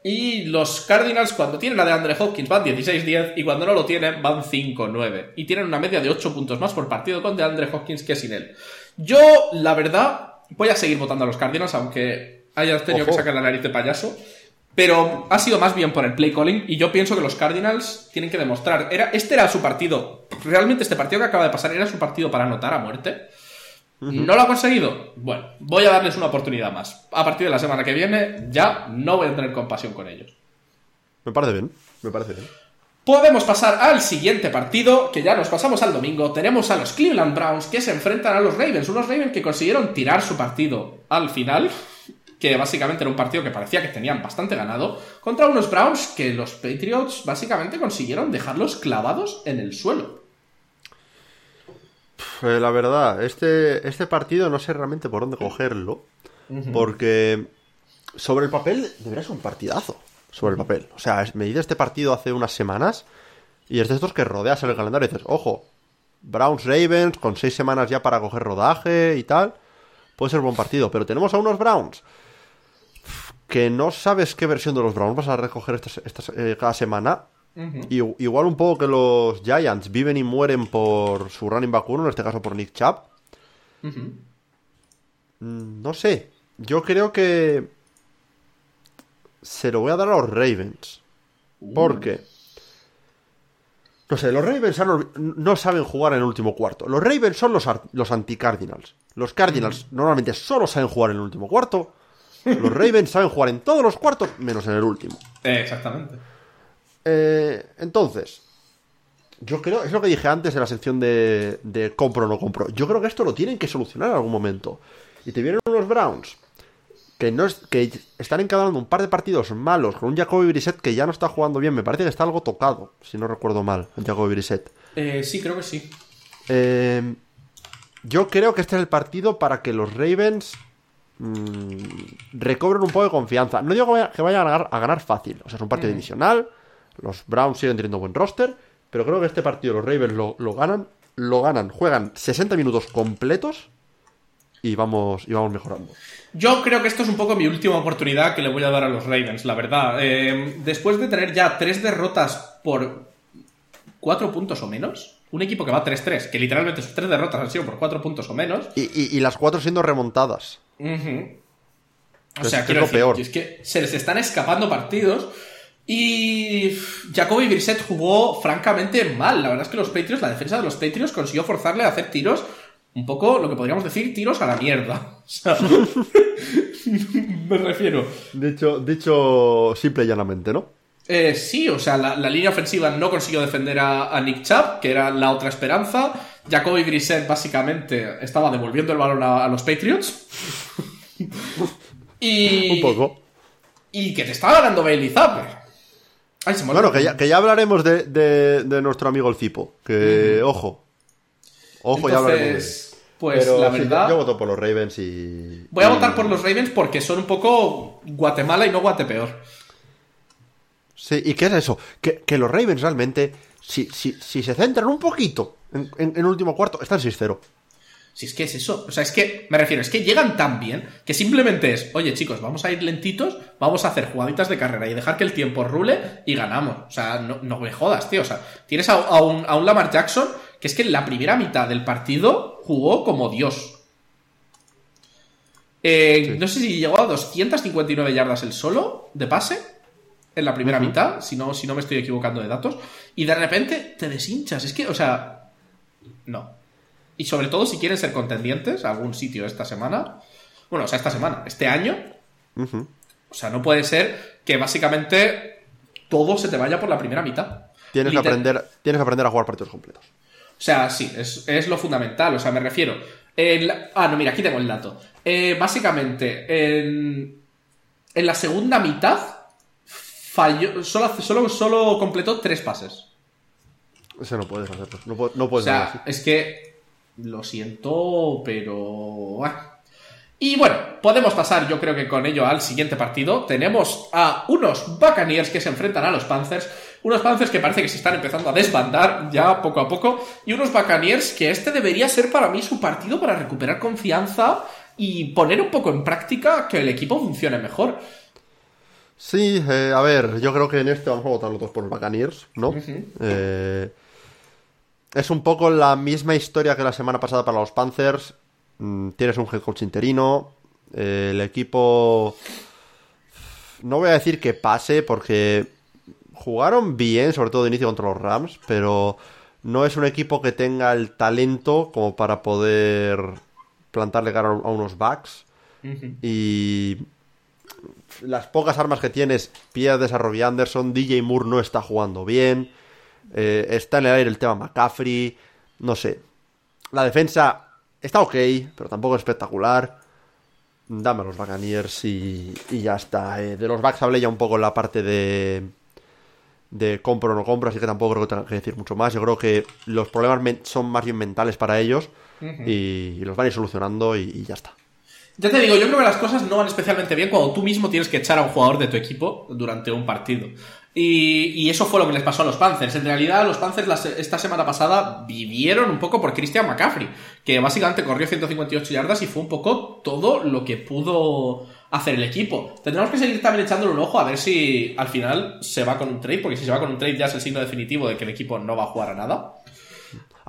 Y los Cardinals, cuando tienen la de Andre Hopkins, van 16-10 y cuando no lo tienen, van 5-9. Y tienen una media de 8 puntos más por partido con de Andre Hopkins que sin él. Yo, la verdad, voy a seguir votando a los Cardinals, aunque hayas tenido que sacar la nariz de payaso. Pero ha sido más bien por el play calling y yo pienso que los Cardinals tienen que demostrar. Era, este era su partido. Realmente este partido que acaba de pasar era su partido para anotar a muerte. ¿No lo ha conseguido? Bueno, voy a darles una oportunidad más. A partir de la semana que viene ya no voy a tener compasión con ellos. Me parece bien, me parece bien. Podemos pasar al siguiente partido, que ya nos pasamos al domingo. Tenemos a los Cleveland Browns que se enfrentan a los Ravens. Unos Ravens que consiguieron tirar su partido al final, que básicamente era un partido que parecía que tenían bastante ganado, contra unos Browns que los Patriots básicamente consiguieron dejarlos clavados en el suelo. Eh, la verdad, este, este partido no sé realmente por dónde cogerlo, porque sobre el papel debería ser un partidazo sobre el papel. O sea, me dice este partido hace unas semanas y es de estos que rodeas en el calendario y dices, ojo, Browns Ravens con seis semanas ya para coger rodaje y tal. Puede ser buen partido, pero tenemos a unos Browns que no sabes qué versión de los Browns vas a recoger esta, eh, cada semana. Y, igual un poco que los Giants viven y mueren por su running back en este caso por Nick Chubb. Mm, no sé. Yo creo que se lo voy a dar a los Ravens. Uh. Porque. No sé, los Ravens no saben jugar en el último cuarto. Los Ravens son los, los anti-Cardinals. Los Cardinals mm. normalmente solo saben jugar en el último cuarto. Los Ravens saben jugar en todos los cuartos, menos en el último. Eh, exactamente. Eh, entonces, yo creo, es lo que dije antes en la sección de, de compro o no compro. Yo creo que esto lo tienen que solucionar en algún momento. Y te vienen unos Browns que, no es, que están encadenando un par de partidos malos con un Jacoby Brissett que ya no está jugando bien. Me parece que está algo tocado, si no recuerdo mal, el Jacoby Brissett. Eh, sí, creo que sí. Eh, yo creo que este es el partido para que los Ravens mm, recobren un poco de confianza. No digo que vayan a ganar, fácil. O sea, es un partido divisional. Los Browns siguen teniendo buen roster. Pero creo que este partido los Ravens lo, lo ganan. Lo ganan. Juegan 60 minutos completos y vamos, y vamos mejorando. Yo creo que esto es un poco mi última oportunidad que le voy a dar a los Ravens, la verdad. Eh, después de tener ya tres derrotas por cuatro puntos o menos, un equipo que va 3-3, que literalmente sus tres derrotas han sido por cuatro puntos o menos. Y, las cuatro siendo remontadas. O sea, que es lo peor. Es que se les están escapando partidos. Y Jacoby Brissett jugó francamente mal. La verdad es que los Patriots, la defensa de los Patriots consiguió forzarle a hacer tiros un poco lo que podríamos decir tiros a la mierda. me refiero. Dicho, dicho simple y llanamente, ¿no? Eh, sí, o sea, la, línea ofensiva no consiguió defender a, Nick Chubb, que era la otra esperanza. Jacoby Grisset básicamente estaba devolviendo el balón a, los Patriots. y. Un poco. Y que te estaba ganando Bailey Zapper. Bueno, que ya, que ya hablaremos de, nuestro amigo el Cipo. Que, ojo, Ojo, ya Pues la verdad. yo, voto por los Ravens y. Voy a votar por los Ravens porque son un poco Guatemala y no Guatepeor. Sí, ¿y qué es eso? Que, los Ravens realmente, si, si, si, se centran un poquito en, el último cuarto, están 6-0. Si es que es eso, o sea, es que, me refiero, es que llegan tan bien que simplemente es, oye chicos, vamos a ir lentitos, vamos a hacer jugaditas de carrera y dejar que el tiempo rule y ganamos. O sea, no, no me jodas, tío. O sea, tienes a, un, a un Lamar Jackson que es que en la primera mitad del partido jugó como Dios. Eh, no sé si llegó a 259 yardas el solo de pase en la primera mitad, si no, si no me estoy equivocando de datos, y de repente te deshinchas. Es que, o sea, no. Y sobre todo si quieren ser contendientes a algún sitio esta semana, bueno, o sea, esta semana, este año, o sea, no puede ser que básicamente todo se te vaya por la primera mitad. Tienes, que aprender, tienes que aprender a jugar partidos completos. O sea, sí, es, lo fundamental. O sea, me refiero. ah, no, mira, aquí tengo el dato. Eh, básicamente, en, en la segunda mitad, falló. Solo, solo, solo completó tres pases. Eso no puedes hacerlo. No, puedes o sea, es que. Lo siento, pero. Y bueno, podemos pasar yo creo que con ello al siguiente partido. Tenemos a unos Buccaneers que se enfrentan a los Panthers. Unos Panthers que parece que se están empezando a desbandar ya poco a poco. Y unos Buccaneers que este debería ser para mí su partido para recuperar confianza y poner un poco en práctica que el equipo funcione mejor. Sí, eh, a ver, yo creo que en este vamos a votar los dos por los Buccaneers, ¿no? Eh, es un poco la misma historia que la semana pasada para los Panthers. Mm, tienes un head coach interino, eh, el equipo... No voy a decir que pase porque jugaron bien, sobre todo de inicio contra los Rams, pero no es un equipo que tenga el talento como para poder plantarle cara a unos backs. Y las pocas armas que tienes, pierdes a Robbie Anderson, DJ Moore no está jugando bien, eh, está en el aire el tema McCaffrey, no sé. La defensa está ok, pero tampoco es espectacular. Dame a los Buccaneers y, y ya está. Eh, de los backs hablé ya un poco en la parte de, de compro o no compro, así que tampoco creo que tenga que decir mucho más. Yo creo que los problemas son más bien mentales para ellos y, los van a ir solucionando y, ya está. Ya te digo, yo creo que las cosas no van especialmente bien cuando tú mismo tienes que echar a un jugador de tu equipo durante un partido. Y, eso fue lo que les pasó a los Panthers. En realidad, los Panthers esta semana pasada vivieron un poco por Christian McCaffrey, que básicamente corrió 158 yardas y fue un poco todo lo que pudo hacer el equipo. Tendremos que seguir también echándole un ojo a ver si al final se va con un trade, porque si se va con un trade ya es el signo definitivo de que el equipo no va a jugar a nada.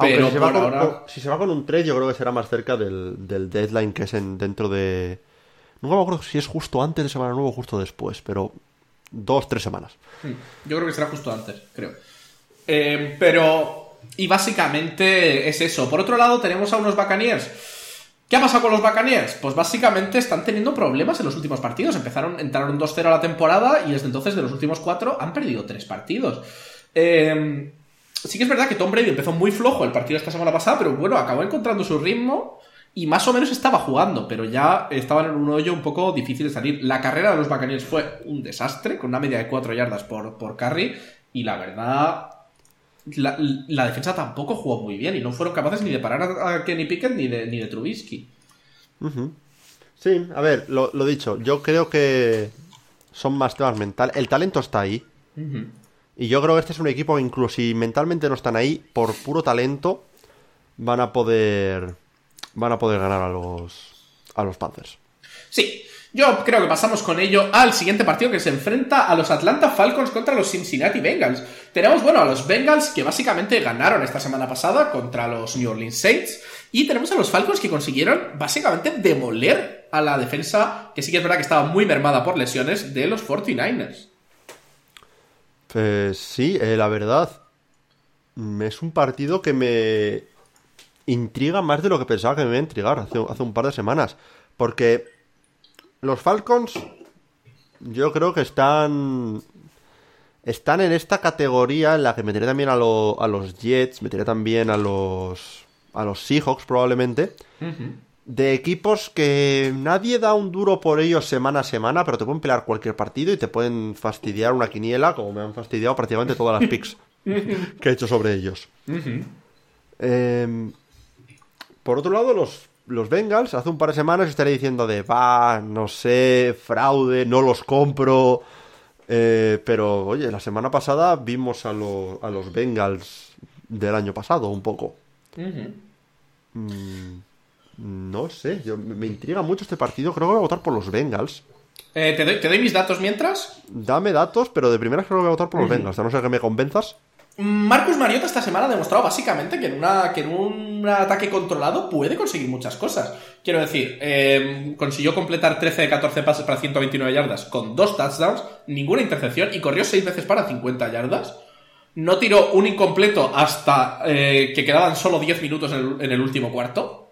Pero si se, va con, si se va con un trade, yo creo que será más cerca del, deadline que es en, dentro de. Nunca me acuerdo si es justo antes de Semana Nueva o justo después, pero dos, tres semanas. Yo creo que será justo antes, creo. Eh, pero. Y básicamente es eso. Por otro lado, tenemos a unos Buccaneers. ¿Qué ha pasado con los Buccaneers? Pues básicamente están teniendo problemas en los últimos partidos. Empezaron, entraron 2-0 a la temporada y desde entonces de los últimos cuatro han perdido tres partidos. Eh, sí que es verdad que Tom Brady empezó muy flojo el partido esta semana pasada, pero bueno, acabó encontrando su ritmo y más o menos estaba jugando, pero ya estaban en un hoyo un poco difícil de salir. La carrera de los Buccaneers fue un desastre, con una media de 4 yardas por, por carry, y la verdad, la, defensa tampoco jugó muy bien, y no fueron capaces ni de parar a, Kenny Pickett ni de, ni de Trubisky. Sí, a ver, lo, dicho, yo creo que son más temas mentales. El talento está ahí. Y yo creo que este es un equipo que incluso si mentalmente no están ahí, por puro talento, van a poder van a poder ganar a los, a los Panthers. Sí, yo creo que pasamos con ello al siguiente partido que se enfrenta a los Atlanta Falcons contra los Cincinnati Bengals. Tenemos, bueno, a los Bengals que básicamente ganaron esta semana pasada contra los New Orleans Saints. Y tenemos a los Falcons que consiguieron básicamente demoler a la defensa, que sí que es verdad que estaba muy mermada por lesiones, de los 49ers. Pues sí, eh, la verdad. Mm, es un partido que me intriga más de lo que pensaba que me iba a intrigar hace, un par de semanas. Porque los Falcons, yo creo que están. Están en esta categoría en la que meteré también a, a los Jets, meteré también a los. a los Seahawks probablemente. De equipos que nadie da un duro por ellos semana a semana, pero te pueden pelear cualquier partido y te pueden fastidiar una quiniela, como me han fastidiado prácticamente todas las picks que he hecho sobre ellos. eh, por otro lado, los, los Bengals, hace un par de semanas estaré diciendo de, va, no sé, fraude, no los compro. Eh, pero, oye, la semana pasada vimos a, a los Bengals del año pasado un poco. Mm, no sé, me intriga mucho este partido. Creo que voy a votar por los Bengals. Eh, ¿te, doy, mis datos mientras? Dame datos, pero de primera creo que voy a votar por los Bengals. A no ser que me convenzas. Marcus Mariota esta semana ha demostrado básicamente que en, una, que en un ataque controlado puede conseguir muchas cosas. Quiero decir, em, consiguió completar 13 de 14 pases para 129 yardas con dos touchdowns, ninguna intercepción y corrió 6 veces para 50 yardas. No tiró un incompleto hasta eh, que quedaban solo 10 minutos en el, último cuarto.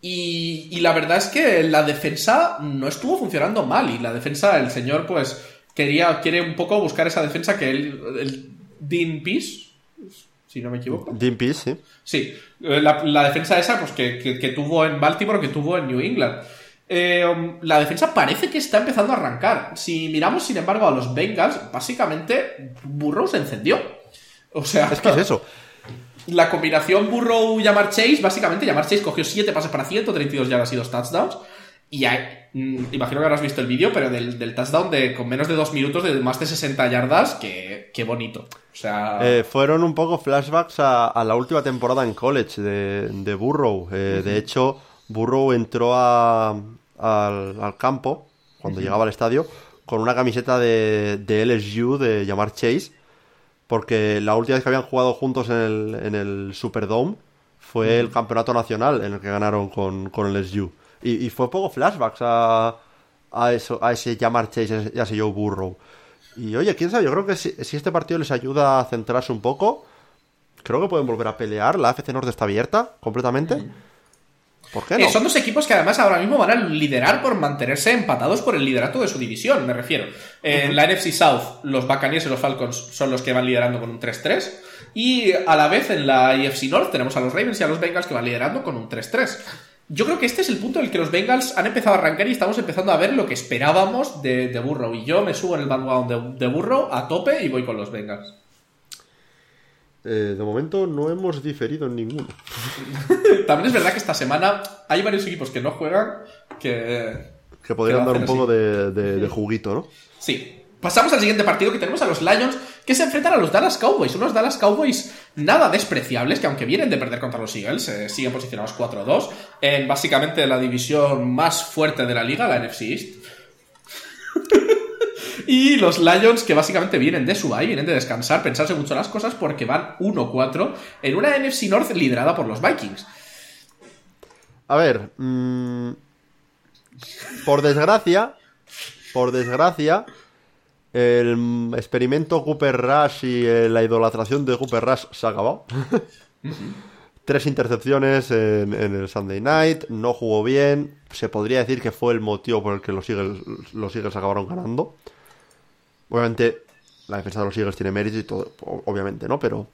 Y, y, la verdad es que la defensa no estuvo funcionando mal. Y la defensa, el señor, pues, quería, quiere un poco buscar esa defensa que él Dean Peace, si no me equivoco. Dean Peace, sí. Sí, eh, la, defensa esa pues que, tuvo en Baltimore, que tuvo en New England. Eh, um, la defensa parece que está empezando a arrancar. Si miramos, sin embargo, a los Bengals, básicamente Burrow se encendió. O sea, es que es eso. La combinación Burrow-Yamar Chase, básicamente, Yamar Chase cogió 7 pases para 132 yardas y 2 touchdowns. Y hay, mm, imagino que habrás visto el vídeo, pero del, touchdown de con menos de dos minutos de más de 60 yardas, que, qué bonito. O sea... Eh, fueron un poco flashbacks a, la última temporada en college de, Burrow. Eh, de hecho, Burrow entró al, campo, cuando llegaba al estadio, con una camiseta de, de LSU de llamar Chase, porque la última vez que habían jugado juntos en el, en el Superdome fue el campeonato nacional en el que ganaron con, con LSU. Y, fue poco flashbacks a, a, eso, a ese Jamar Chase y a ese Joe Burrow. Y oye, quién sabe, yo creo que si, este partido les ayuda a centrarse un poco, creo que pueden volver a pelear. La AFC Norte está abierta completamente. ¿Por qué no? son dos equipos que además ahora mismo van a liderar por mantenerse empatados por el liderato de su división, me refiero. En la NFC South, los Buccaneers y los Falcons son los que van liderando con un 3-3. Y a la vez en la AFC North tenemos a los Ravens y a los Bengals que van liderando con un 3-3. Yo creo que este es el punto en el que los Bengals han empezado a arrancar y estamos empezando a ver lo que esperábamos de, Burrow. Y yo me subo en el bandwagon de, Burrow a tope y voy con los Bengals. Eh, de momento no hemos diferido en ninguno. También es verdad que esta semana hay varios equipos que no juegan que... Que podrían dar un poco de juguito, ¿no? Sí. Pasamos al siguiente partido que tenemos a los Lions que se enfrentan a los Dallas Cowboys. Unos Dallas Cowboys nada despreciables que aunque vienen de perder contra los Eagles, eh, siguen posicionados 4-2 en básicamente la división más fuerte de la liga, la NFC East. y los Lions que básicamente vienen de su vienen de descansar, pensarse mucho las cosas porque van 1-4 en una NFC North liderada por los Vikings. A ver, mm, por desgracia, por desgracia, el experimento Cooper Rush y eh, la idolatración de Cooper Rush se ha acabado. Tres intercepciones en, el Sunday Night, no jugó bien. Se podría decir que fue el motivo por el que los Eagles, los Eagles acabaron ganando. Obviamente, la defensa de los Eagles tiene mérito y todo, obviamente, ¿no? Pero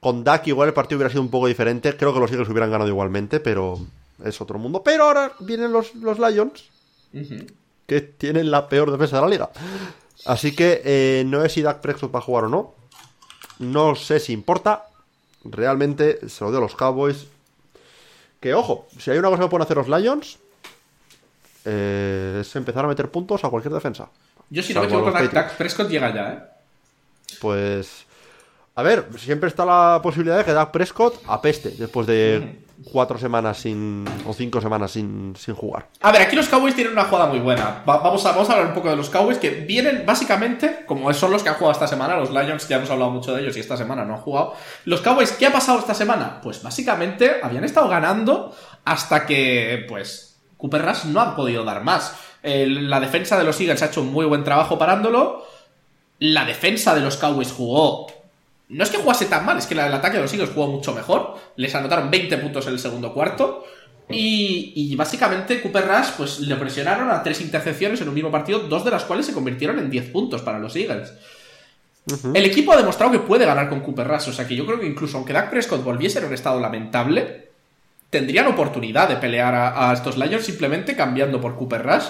Con Dak igual el partido hubiera sido un poco diferente. Creo que los Eagles hubieran ganado igualmente, pero es otro mundo. Pero ahora vienen los, los Lions, que tienen la peor defensa de la liga. Así que eh, no sé si Dak Prescott va a jugar o no. No sé si importa. Realmente se lo dio a los Cowboys. Que ojo, si hay una cosa que pueden hacer los Lions, eh, es empezar a meter puntos a cualquier defensa. Yo si no me equivoco, Dak Prescott llega ya, ¿eh? Pues... A ver, siempre está la posibilidad de que Dak Prescott apeste después de cuatro semanas sin. o cinco semanas sin, sin jugar. A ver, aquí los Cowboys tienen una jugada muy buena. vamos, a, vamos a hablar un poco de los Cowboys que vienen básicamente, como son los que han jugado esta semana, los Lions ya hemos hablado mucho de ellos y esta semana no han jugado. Los Cowboys, ¿qué ha pasado esta semana? Pues básicamente habían estado ganando hasta que, pues, Cooper Rush no ha podido dar más. La defensa de los Eagles ha hecho un muy buen trabajo parándolo. La defensa de los Cowboys jugó no es que jugase tan mal, es que el ataque de los Eagles jugó mucho mejor. Les anotaron 20 puntos en el segundo cuarto. Y, básicamente Cooper Rush pues le presionaron a tres intercepciones en un mismo partido, dos de las cuales se convirtieron en 10 puntos para los Eagles. El equipo ha demostrado que puede ganar con Cooper Rush, o sea que yo creo que incluso aunque Dak Prescott volviese en un estado lamentable, tendrían oportunidad de pelear a, a estos Lions simplemente cambiando por Cooper Rush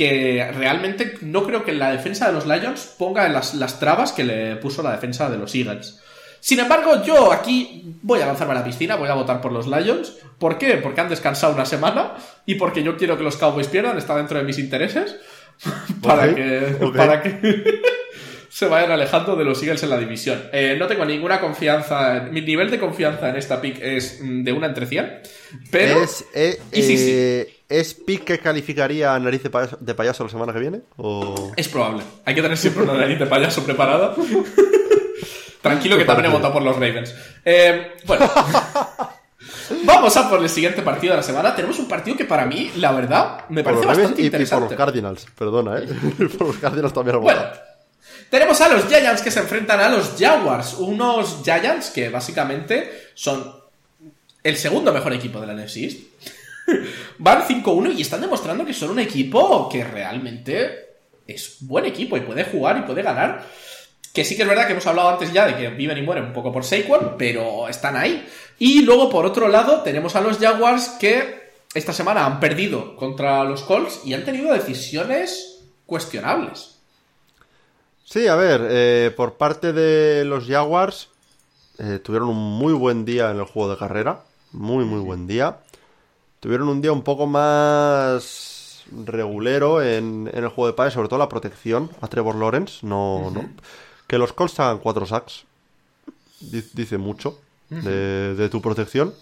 que realmente no creo que la defensa de los Lions ponga las, las trabas que le puso la defensa de los Eagles. Sin embargo, yo aquí voy a lanzarme a la piscina, voy a votar por los Lions. ¿Por qué? Porque han descansado una semana y porque yo quiero que los Cowboys pierdan, está dentro de mis intereses. para, que, para que se vayan alejando de los Eagles en la división. Eh, no tengo ninguna confianza, mi nivel de confianza en esta pick es de una entre 100, pero... Es, eh, eh, ¿Es pick que calificaría a nariz de payaso, la semana que viene? ¿O... Es probable. Hay que tener siempre una nariz de payaso preparada. Tranquilo que también he votado por los Ravens. Eh, bueno. Vamos a por el siguiente partido de la semana. Tenemos un partido que para mí, la verdad, me parece bastante interesante. Y por los Cardinals, perdona, ¿eh? por los Cardinals también he Bueno, tenemos a los Giants que se enfrentan a los Jaguars. Unos Giants que básicamente son el segundo mejor equipo de la NFC East. Van 5-1 y están demostrando que son un equipo que realmente es buen equipo y puede jugar y puede ganar. Que sí que es verdad que hemos hablado antes ya de que viven y mueren un poco por Saquon, pero están ahí. Y luego, por otro lado, tenemos a los Jaguars que esta semana han perdido contra los Colts y han tenido decisiones cuestionables. Sí, a ver, eh, por parte de los Jaguars eh, tuvieron un muy buen día en el juego de carrera. Muy, muy buen día tuvieron un día un poco más regulero en, el juego de pase, sobre todo la protección a Trevor Lawrence. No, no. Que los Colts hagan cuatro sacks dice mucho de, tu protección.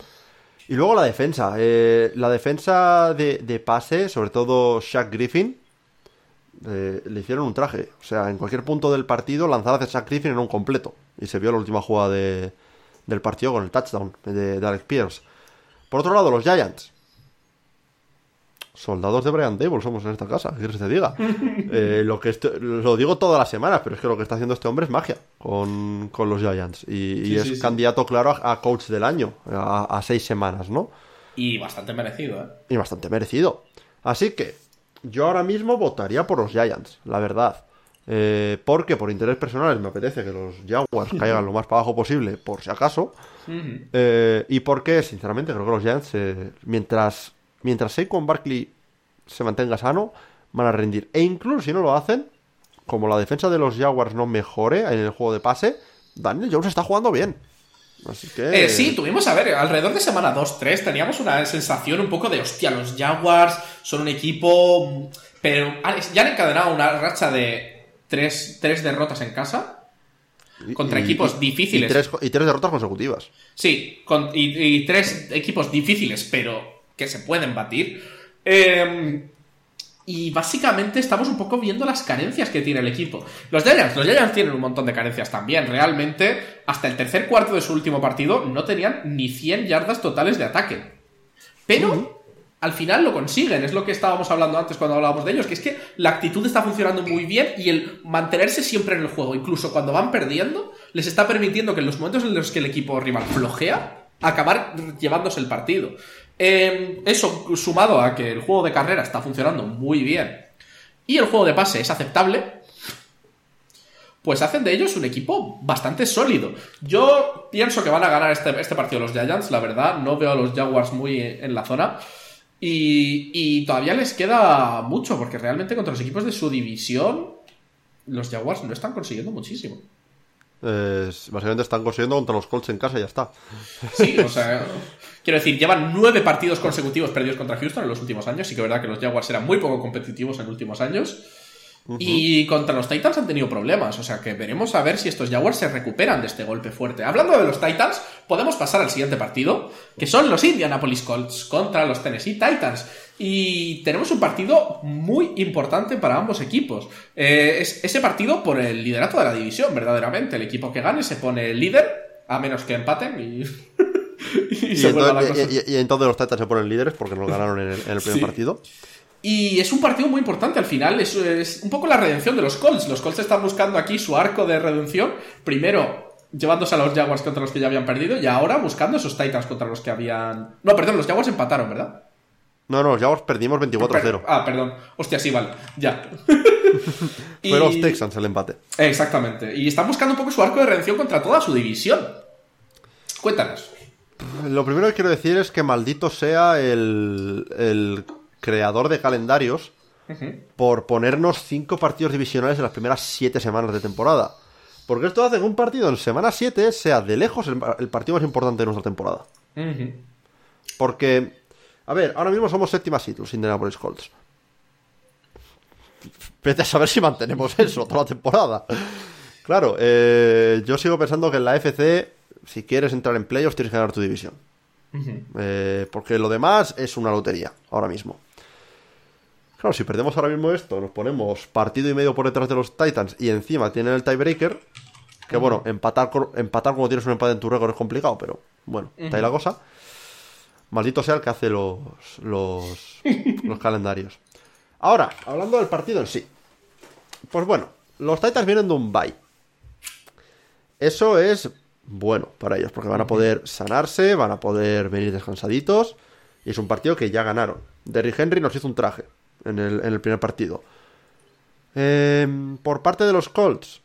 Y luego la defensa. Eh, la defensa de, pase, sobre todo Shaq Griffin, eh, le hicieron un traje. O sea, en cualquier punto del partido, lanzar a Shaq Griffin en un completo. Y se vio la última jugada del partido con el touchdown de, de Alex Pierce. Por otro lado, los Giants soldados de Brian Dable somos en esta casa, ¿qué quieres que te diga? Eh, lo, que lo digo todas las semanas, pero es que lo que está haciendo este hombre es magia con, los Giants. Y, es candidato claro a, coach del año, a, seis semanas, ¿no? Y bastante merecido, ¿eh? Y bastante merecido. Así que yo ahora mismo votaría por los Giants, la verdad. Eh, porque por interés personales me apetece que los Jaguars caigan lo más para abajo posible, por si acaso. Eh, y porque, sinceramente, creo que los Giants, mientras mientras Saquon Barkley se mantenga sano, van a rendir. E incluso si no lo hacen, como la defensa de los Jaguars no mejore en el juego de pase, Daniel Jones está jugando bien. Así que... Eh, sí, tuvimos, a ver, alrededor de semana 2-3 teníamos una sensación un poco de, hostia, los Jaguars son un equipo... Pero ya han encadenado una racha de tres, derrotas en casa contra equipos difíciles. Y tres, derrotas consecutivas. Sí, y, tres equipos difíciles, pero que se pueden batir. Em, y básicamente estamos un poco viendo las carencias que tiene el equipo. Los Giants, los Giants tienen un montón de carencias también. Realmente, hasta el tercer cuarto de su último partido no tenían ni 100 yardas totales de ataque. Pero al final lo consiguen. Es lo que estábamos hablando antes cuando hablábamos de ellos, que es que la actitud está funcionando muy bien y el mantenerse siempre en el juego, incluso cuando van perdiendo, les está permitiendo que en los momentos en los que el equipo rival flojea, acabar llevándose el partido. Em, eso sumado a que el juego de carrera está funcionando muy bien y el juego de pase es aceptable, pues hacen de ellos un equipo bastante sólido. Yo pienso que van a ganar este, este partido los Giants, la verdad, no veo a los Jaguars muy en la zona. Y, y, todavía les queda mucho, porque realmente contra los equipos de su división, los Jaguars no están consiguiendo muchísimo. Básicamente están consiguiendo contra los Colts en casa y ya está. Sí, o sea, quiero decir, llevan nueve partidos consecutivos perdidos contra Houston en los últimos años. Sí que es verdad que los Jaguars eran muy poco competitivos en últimos años. Y contra los Titans han tenido problemas, o sea que veremos a ver si estos Jaguars se recuperan de este golpe fuerte. Hablando de los Titans, podemos pasar al siguiente partido, que son los Indianapolis Colts contra los Tennessee Titans. Y tenemos un partido muy importante para ambos equipos. Eh, es ese partido por el liderato de la división, verdaderamente. El equipo que gane se pone líder, a menos que empaten y... y, entonces, y, entonces los Titans se ponen líderes porque no ganaron en el, primer partido. Y es un partido muy importante al final, es, es un poco la redención de los Colts. Los Colts están buscando aquí su arco de redención. Primero, llevándose a los Jaguars contra los que ya habían perdido y ahora buscando esos Titans contra los que habían... No, perdón, los Jaguars empataron, ¿verdad? No, no, los Jaguars perdimos 24-0. ah, perdón. Hostia, sí, vale. Ya. Fue los Texans el empate. Exactamente. Y están buscando un poco su arco de redención contra toda su división. Cuéntanos. Lo primero que quiero decir es que maldito sea el, el creador de calendarios, por ponernos cinco partidos divisionales en las primeras siete semanas de temporada. Porque esto hace que un partido en semana 7 sea de lejos el, partido más importante de nuestra temporada. Porque, a ver, ahora mismo somos séptima seed, los Indianapolis Colts. Vete a saber si mantenemos eso toda la temporada. Claro, eh, yo sigo pensando que en la FC, si quieres entrar en playoffs, tienes que ganar tu división. Eh, porque lo demás es una lotería, ahora mismo. Claro, si perdemos ahora mismo esto, nos ponemos partido y medio por detrás de los Titans y encima tienen el tiebreaker. Que bueno, empatar, empatar cuando tienes un empate en tu récord es complicado, pero bueno, está ahí la cosa. Maldito sea el que hace los, los, los calendarios. Ahora, hablando del partido en sí. Pues bueno, los Titans vienen de un bye. Eso es bueno para ellos, porque van a poder sanarse, van a poder venir descansaditos. Y es un partido que ya ganaron. Derrick Henry nos hizo un traje en el, primer partido. Em, por parte de los Colts,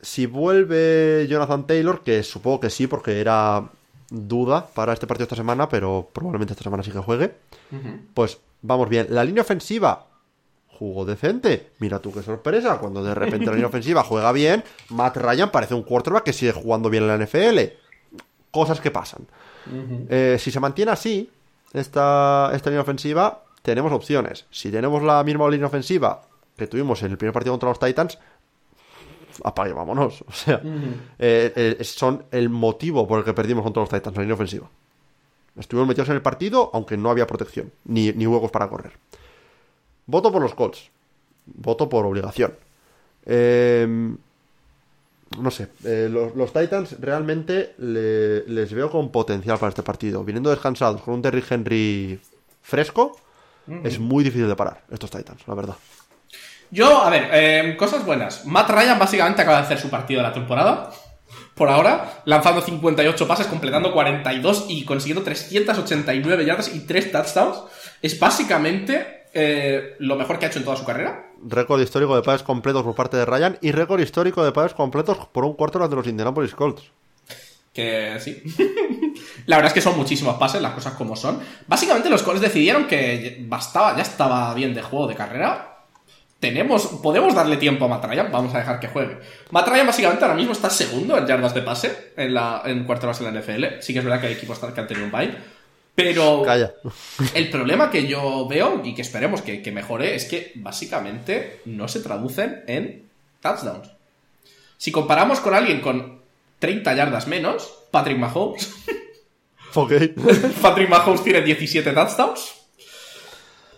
si vuelve Jonathan Taylor, que supongo que sí, porque era duda para este partido esta semana, pero probablemente esta semana sí que juegue, pues vamos bien. La línea ofensiva jugó decente. Mira tú qué sorpresa, cuando de repente la línea ofensiva juega bien, Matt Ryan parece un quarterback que sigue jugando bien en la NFL. Cosas que pasan. Eh, si se mantiene así, esta, esta línea ofensiva, tenemos opciones. Si tenemos la misma línea ofensiva que tuvimos en el primer partido contra los Titans, apague, vámonos. O sea, eh, eh, son el motivo por el que perdimos contra los Titans, la línea ofensiva. Estuvimos metidos en el partido, aunque no había protección, ni, ni huecos para correr. Voto por los Colts. Voto por obligación. Em, no sé, eh, los, Titans realmente les veo con potencial para este partido. Viniendo descansados con un Terry Henry fresco, es muy difícil de parar estos Titans, la verdad. Yo, a ver, em, cosas buenas. Matt Ryan básicamente acaba de hacer su partido de la temporada. Por ahora, lanzando 58 pases, completando 42 y consiguiendo 389 yardas y 3 touchdowns. Es básicamente eh, lo mejor que ha hecho en toda su carrera. Récord histórico de pases completos por parte de Ryan y récord histórico de pases completos por un cuarto de los Indianapolis Colts. Que sí. la verdad es que son muchísimos pases, las cosas como son. Básicamente los Colts decidieron que bastaba, ya estaba bien de juego de carrera. Tenemos, podemos darle tiempo a Matt vamos a dejar que juegue. Matt básicamente ahora mismo está segundo en yardas de pase en, la, en cuarto de la NFL. Sí que es verdad que hay equipos que han tenido un bye. Pero el problema que yo veo y que esperemos que, mejore es que básicamente no se traducen en touchdowns. Si comparamos con alguien con 30 yardas menos, Patrick Mahomes. Ok. Patrick Mahomes tiene 17 touchdowns.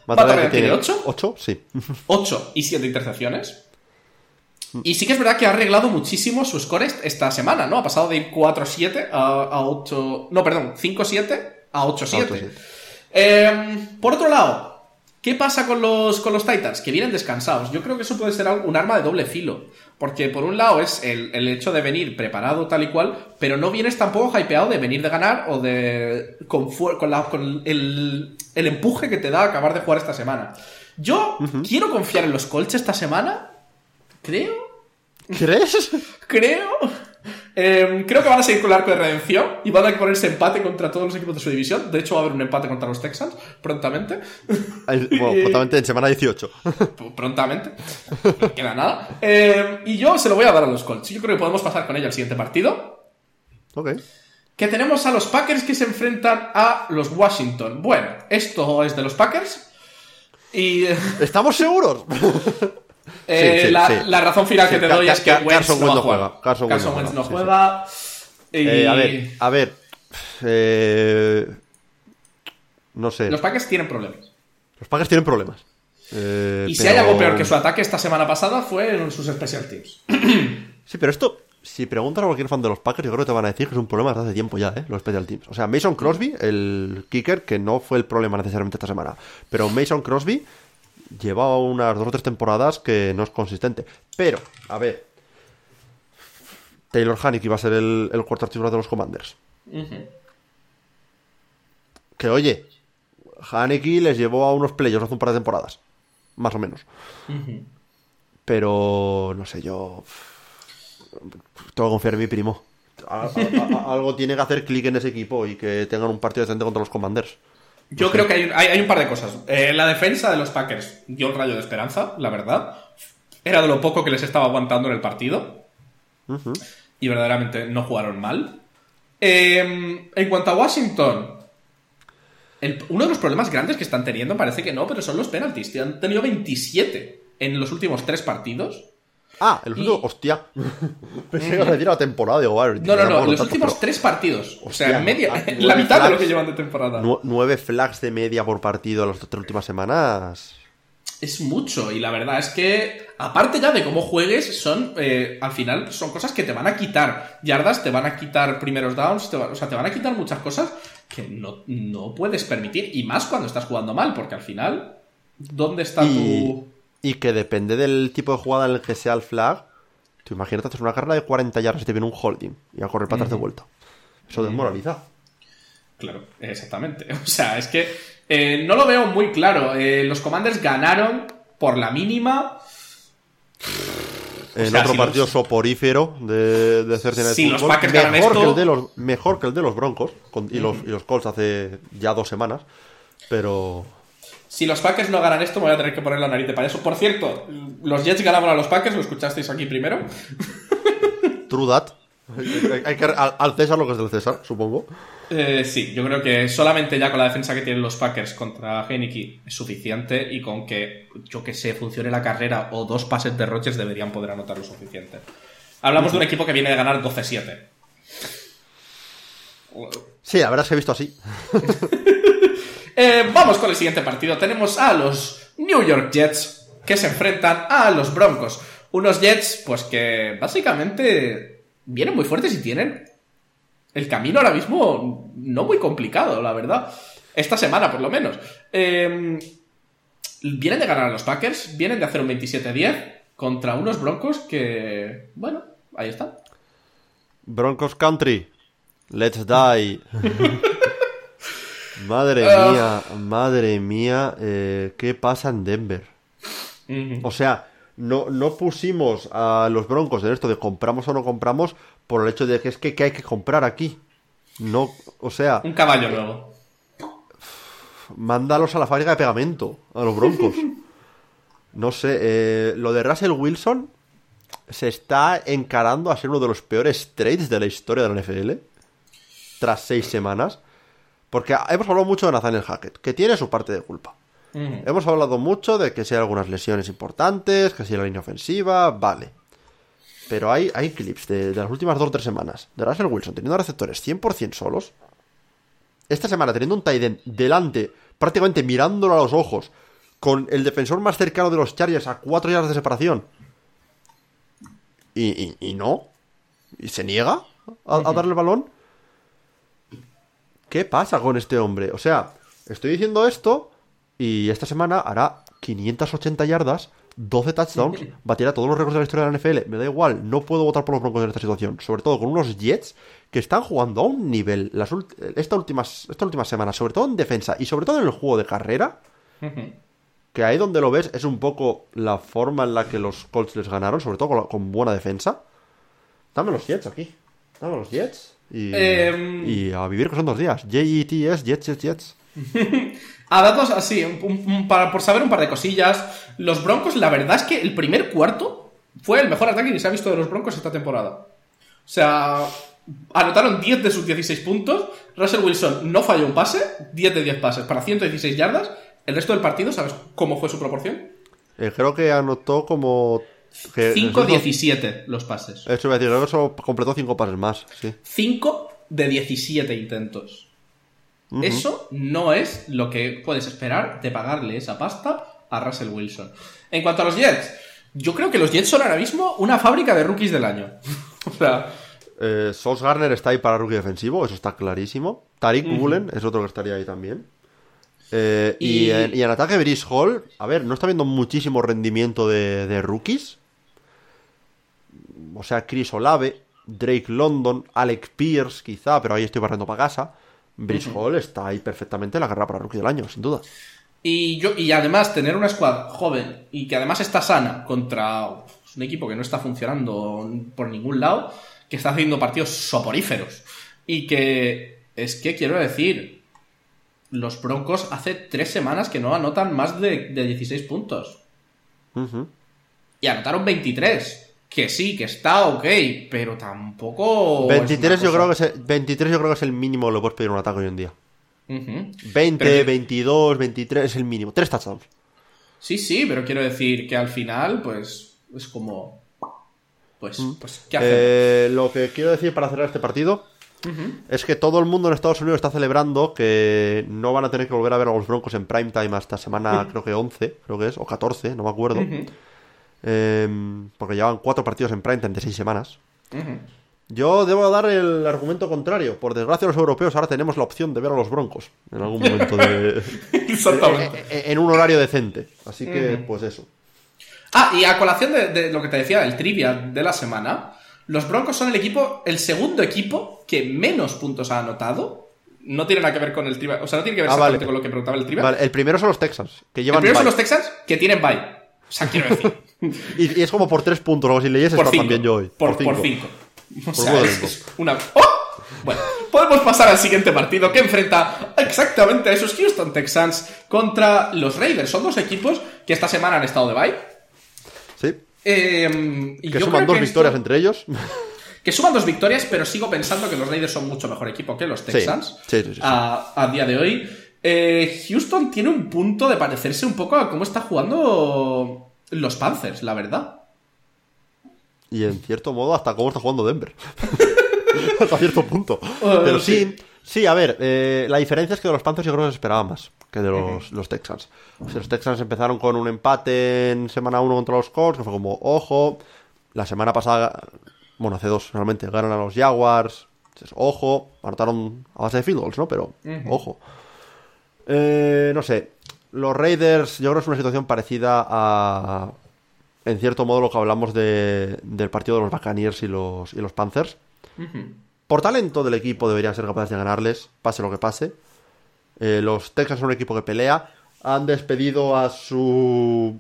Matt tiene 8. 8, sí. 8 y 7 intercepciones. Y sí que es verdad que ha arreglado muchísimo su score esta semana, ¿no? Ha pasado de 4-7 a, a 8. No, perdón, 5-7 a 8-7. Em, por otro lado, ¿qué pasa con los, con los Titans? Que vienen descansados. Yo creo que eso puede ser un arma de doble filo. Porque por un lado es el, hecho de venir preparado tal y cual, pero no vienes tampoco hypeado de venir de ganar o de. con, con, el, empuje que te da acabar de jugar esta semana. Yo quiero confiar en los Colts esta semana, Creo. ¿Crees? Creo. Eh, creo que van a seguir con el arco de redención y van a ponerse empate contra todos los equipos de su división. De hecho, va a haber un empate contra los Texans prontamente. Bueno, prontamente en semana 18. prontamente. No queda nada. Eh, y yo se lo voy a dar a los Colts. Yo creo que podemos pasar con ello al siguiente partido. Ok. Que tenemos a los Packers que se enfrentan a los Washington. Bueno, esto es de los Packers. Y. ¿Estamos seguros? Eh, Sí, la, sí. la razón final que te doy es que Wentz Carson Wentz no juega. Carson Carson Wentz no juega. Y Eh, a ver, a ver. eh, no sé. Los Los, Packers tienen problemas. Packers tienen problemas. Eh, Y si pero- hay algo peor que su ataque esta semana pasada fue en sus special teams. Sí, pero esto, si preguntas a cualquier fan de los Packers, yo creo que te van a decir que es un problema desde hace tiempo ya, ¿eh? Los special teams. O sea, Mason Crosby, el kicker, que no fue el problema necesariamente esta semana. Pero Mason Crosby lleva unas dos o tres temporadas que no es consistente. Pero, a ver. Taylor Haneke iba a ser el, el cuarto titular de los Commanders. Que oye, Haneke les llevó a unos playoffs hace un par de temporadas. Más o menos. Pero, no sé, yo. Tengo que confiar en mi primo. A- a- a- algo tiene que hacer clic en ese equipo y que tengan un partido decente contra los Commanders. Yo creo que hay, hay- hay un par de cosas. Eh, la defensa de los Packers dio un rayo de esperanza, la verdad. Era de lo poco que les estaba aguantando en el partido. Y verdaderamente no jugaron mal. Eh, en cuanto a Washington, el- uno de los problemas grandes que están teniendo parece que no, pero son los penaltis. Han tenido 27 en los últimos tres partidos. Ah, el último. Y- Hostia. Pensé que ibas a decir la temporada. Digo, vale, No, no, no, tampoco los últimos pero tres partidos. O sea, media, ah, la mitad de lo que llevan de temporada. nu- Nueve flags de media por partido las tres últimas semanas. Es mucho, y la verdad es que, aparte ya de cómo juegues, son, eh, al final, son cosas que te van a quitar yardas, te van a quitar primeros downs, te va- o sea, te van a quitar muchas cosas que no, no puedes permitir, y más cuando estás jugando mal, porque al final, ¿dónde está Y, tu...? Y que depende del tipo de jugada en el que sea el flag. Tú imagínate haces una carrera de 40 yardas y te viene un holding y a correr para atrás de vuelta. Eso desmoraliza. Claro, exactamente. O sea, es que eh, no lo veo muy claro. Eh, los Commanders ganaron por la mínima. En sea, otro si partido los- soporífero de, de Night Si los Packers mejor, esto- que el de los, mejor que el de los Broncos con- y, los, y los Colts hace ya dos semanas. Pero Si los Packers no ganan esto, me voy a tener que poner la nariz de payaso. Por cierto, los Jets ganaban a los Packers, lo escuchasteis aquí primero. true that. Hay, que al, César lo que es del César, supongo. Eh, sí, yo creo que solamente ya con la defensa que tienen los Packers contra Heineke es suficiente y con que, yo que sé, funcione la carrera o dos pases de Rodgers deberían poder anotar lo suficiente. Hablamos de un equipo que viene de ganar 12-7. Sí, la verdad es que he visto así. Eh, vamos con el siguiente partido. Tenemos a los New York Jets que se enfrentan a los Broncos. Unos Jets, pues que básicamente vienen muy fuertes y tienen el camino ahora mismo no muy complicado, la verdad. Esta semana, por lo menos. Eh, vienen de ganar a los Packers, vienen de hacer un 27-10 contra unos Broncos que, bueno, ahí están. Broncos Country. Let's die. madre Ah. mía, madre mía, eh, ¿qué pasa en Denver? O sea, no, no pusimos a los Broncos en esto de compramos o no compramos por el hecho de que es que, que hay que comprar aquí. No, o sea, Un caballo nuevo. mándalos a la fábrica de pegamento, a los Broncos. No sé, eh, lo de Russell Wilson se está encarando a ser uno de los peores trades de la historia de la NFL. Tras seis semanas. Porque hemos hablado mucho de Nathaniel Hackett, que tiene su parte de culpa. Hemos hablado mucho de que si hay algunas lesiones importantes, que si la línea ofensiva, vale. Pero hay, hay clips de, de las últimas dos o tres semanas de Russell Wilson teniendo receptores 100% solos. Esta semana teniendo un tight end delante, prácticamente mirándolo a los ojos, con el defensor más cercano de los Chargers a cuatro yardas de separación. Y, y- y no. Y se niega a, a darle el balón. ¿Qué pasa con este hombre? O sea, estoy diciendo esto y esta semana hará 580 yardas, 12 touchdowns, batirá todos los récords de la historia de la NFL. Me da igual, no puedo votar por los Broncos en esta situación. Sobre todo con unos Jets que están jugando a un nivel las esta última semana, sobre todo en defensa y sobre todo en el juego de carrera, que ahí donde lo ves es un poco la forma en la que los Colts les ganaron, sobre todo con, con buena defensa. Dame los Jets aquí. Dame los Jets. Y, Em. y a vivir que son dos días. J-E-T-S, Jets, Jets, Jets. A datos así, un- un- un- para, por saber un par de cosillas, los Broncos, la verdad es que el primer cuarto fue el mejor ataque que se ha visto de los Broncos esta temporada. O sea, anotaron 10 de sus 16 puntos, Russell Wilson no falló un pase, 10 de 10 pases para 116 yardas, el resto del partido, ¿sabes cómo fue su proporción? Eh, creo que anotó como... que- 5-17 los pases. Eso iba a decir, eso completó cinco pases más, sí. 5 de 17 intentos. Eso no es lo que puedes esperar de pagarle esa pasta a Russell Wilson. En cuanto a los Jets, yo creo que los Jets son ahora mismo una fábrica de rookies del año. o sea, Eh, Garner está ahí para rookie defensivo, eso está clarísimo. Tariq Woolen es otro que estaría ahí también. Eh, y, Y- en, y en ataque Brice Hall, a ver, no está viendo muchísimo rendimiento de, de rookies. O sea, Chris Olave, Drake London, Alec Pierce quizá, pero ahí estoy barriendo para casa. Brice Hall está ahí perfectamente en la carrera para rookie del año, sin duda. y, yo, y además tener una squad joven y que además está sana contra un equipo que no está funcionando por ningún lado, que está haciendo partidos soporíferos. Y que es que quiero decir, los Broncos hace tres semanas que no anotan más de, de 16 puntos. Y anotaron 23. Que sí, que está ok, pero tampoco. es 23, una yo creo que es el, 23 yo creo que es el mínimo que le puedes pedir un ataque hoy en día. Ujú. 20, Pero- 22, 23 es el mínimo. Tres touchdowns. Sí, sí, pero quiero decir que al final, pues, es como. Pues, pues ¿qué hacemos? Eh, lo que quiero decir para cerrar este partido es que todo el mundo en Estados Unidos está celebrando que no van a tener que volver a ver a los Broncos en prime time hasta semana, creo que 11, creo que es, o 14, no me acuerdo. Eh, porque llevan cuatro partidos en prime time de seis semanas. Yo debo dar el argumento contrario. Por desgracia, los europeos ahora tenemos la opción de ver a los Broncos en algún momento de. Exactamente. eh, eh, en un horario decente. Así que, pues eso. Ah, y a colación de, de lo que te decía, el trivia de la semana, los Broncos son el equipo, el segundo equipo que menos puntos ha anotado. No tiene nada que ver con el trivia, o sea, no tiene que ver Ah, exactamente vale. con lo que preguntaba el trivia. Vale, el primero son los Texans, que el llevan. primero son los Texans que tienen bye. O sea, quiero decir, Y, y es como por tres puntos, o si leyes por está también yo hoy. Por, por cinco. O sea, nueve es, una... ¡Oh! Bueno, podemos pasar al siguiente partido que enfrenta exactamente a esos Houston Texans contra los Raiders. Son dos equipos que esta semana han estado de bye. Sí. Eh, y Que suman dos que victorias esto- entre ellos. Que suman dos victorias, pero sigo pensando que los Raiders son mucho mejor equipo que los Texans. sí, sí, sí, sí. A, a día de hoy. Eh, Houston tiene un punto de parecerse un poco a cómo está jugando los Panthers, la verdad. Y en cierto modo, hasta cómo está jugando Denver. hasta cierto punto. Eh, Pero sí. sí, a ver, eh, la diferencia es que de los Panthers yo creo que se esperaba más que de los, los Texans. O sea, los Texans empezaron con un empate en semana 1 contra los Colts, que fue como, ojo. La semana pasada, bueno, hace dos realmente, ganan a los Jaguars. Ojo, anotaron a base de field goals, ¿no? Pero, ojo. Eh, no sé, los Raiders yo creo que es una situación parecida a, en cierto modo, lo que hablamos de, del partido de los Buccaneers y los, y los Panthers. Por talento del equipo deberían ser capaces de ganarles, pase lo que pase. Eh, los Texans son un equipo que pelea. Han despedido a su...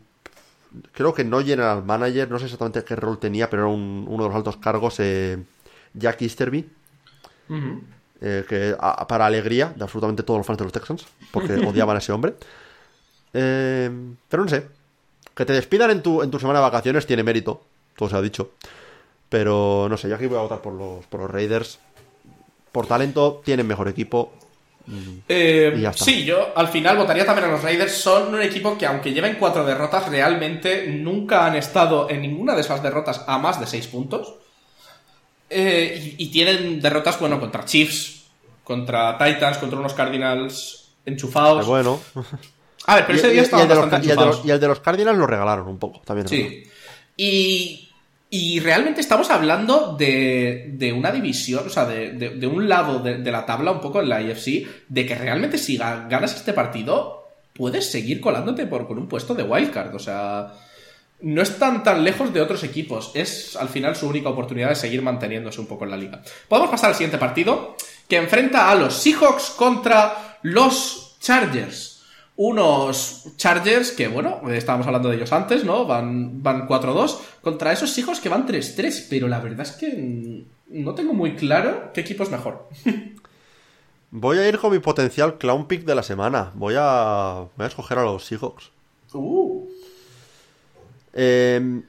Creo que no general manager, no sé exactamente qué rol tenía, pero era un- uno de los altos cargos, eh, Jack Easterby. Eh, que a- para alegría de absolutamente todos los fans de los Texans, porque odiaban a ese hombre. Eh, pero no sé, que te despidan en tu, en tu semana de vacaciones tiene mérito, todo se ha dicho. Pero no sé, yo aquí voy a votar por los, por los Raiders. Por talento, tienen mejor equipo. Eh, ya está. sí, yo al final votaría también a los Raiders. Son un equipo que, aunque lleven cuatro derrotas, realmente nunca han estado en ninguna de esas derrotas a más de seis puntos. Eh, y, y tienen derrotas, bueno, contra Chiefs, contra Titans, contra unos Cardinals enchufados. Bueno. A ver, pero ese día y los, bastante y el de los- enchufados. y el de los Cardinals lo regalaron un poco, también. verdad. Sí. Y, y realmente estamos hablando de, de una división, o sea, de, de- de un lado de, de la tabla, un poco en la IFC, de que realmente si ga- ganas este partido, puedes seguir colándote por, con un puesto de wildcard. O sea, no están tan lejos de otros equipos. Es al final su única oportunidad de seguir manteniéndose un poco en la liga. Podemos pasar al siguiente partido, que enfrenta a los Seahawks contra los Chargers. unos Chargers que, bueno, estábamos hablando de ellos antes, ¿no? Van, van 4-2 contra esos hijos que van 3-3, pero la verdad es que no tengo muy claro qué equipo es mejor. Voy a ir con mi potencial clown pick de la semana. Voy a, voy a escoger a los Seahawks. Uh. Em,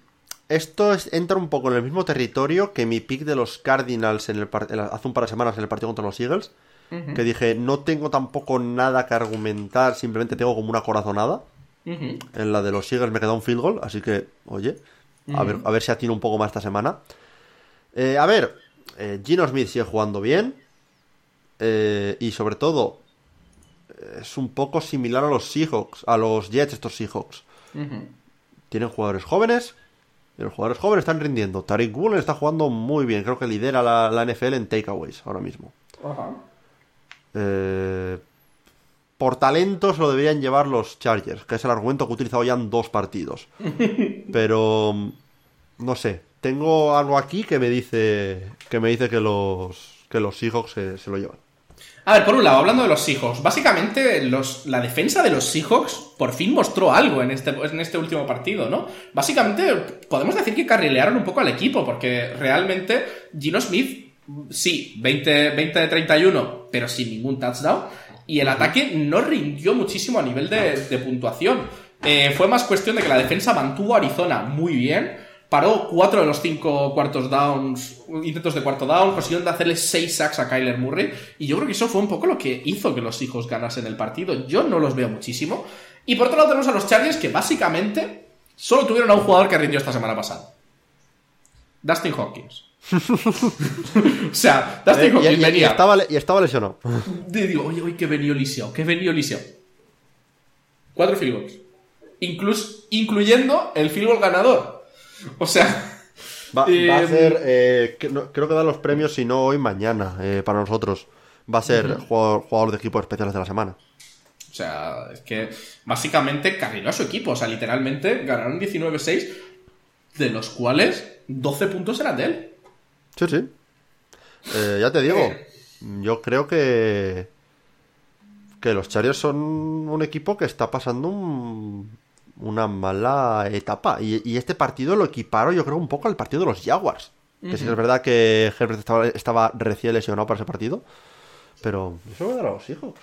esto entra un poco en el mismo territorio que mi pick de los Cardinals en el, hace un par de semanas en el partido contra los Eagles. Que dije, no tengo tampoco nada que argumentar, simplemente tengo como una corazonada. En la de los Eagles me queda un field goal, así que, oye, a, ver, a ver si atino un poco más esta semana. Eh, a ver, eh, Gino Smith sigue jugando bien. Eh, y sobre todo, es un poco similar a los Seahawks, a los Jets, estos Seahawks. Tienen jugadores jóvenes, y los jugadores jóvenes están rindiendo. Tariq Woolen está jugando muy bien, creo que lidera la, NFL en takeaways ahora mismo. Eh, por talentos lo deberían llevar los Chargers, que es el argumento que he utilizado ya en dos partidos. Pero no sé, tengo algo aquí que me dice que me dice que los que los Seahawks se lo llevan. A ver, por un lado, hablando de los Seahawks, básicamente los, la defensa de los Seahawks por fin mostró algo en este, en este último partido, ¿no? Básicamente podemos decir que carrilearon un poco al equipo, porque realmente Gino Smith, sí, 20, 20 de 31, pero sin ningún touchdown, y el ataque no rindió muchísimo a nivel de, puntuación. Eh, fue más cuestión de que la defensa mantuvo a Arizona muy bien, paró cuatro de los cinco cuartos downs, intentos de cuarto down, consiguieron hacerle seis sacks a Kyler Murray, y yo creo que eso fue un poco lo que hizo que los hijos ganasen el partido. Yo no los veo muchísimo. Y por otro lado tenemos a los Chargers que básicamente solo tuvieron a un jugador que rindió esta semana pasada. Dustin Hawkins. o sea, Dustin eh, Hawkins venía. Y estaba, lesionado. digo, oye, oye, que venido lisiado, que venido lisiado. Cuatro field goals. Incluso, incluyendo el field goal ganador. O sea. Va, a em, ser. Eh, creo que dan los premios, si no hoy, mañana, eh, para nosotros. Va a ser jugador, de equipo especiales de la semana. O sea, es que básicamente carriló a su equipo. O sea, literalmente ganaron 19-6, de los cuales 12 puntos eran de él. Sí, sí. Eh, ya te digo, yo creo que. Que los Chargers son un equipo que está pasando un, una mala etapa. Y, este partido lo equiparo, yo creo, un poco al partido de los Jaguars. Que sí es verdad que Herbert estaba, recién lesionado para ese partido. Pero eso voy a dar a los hijos.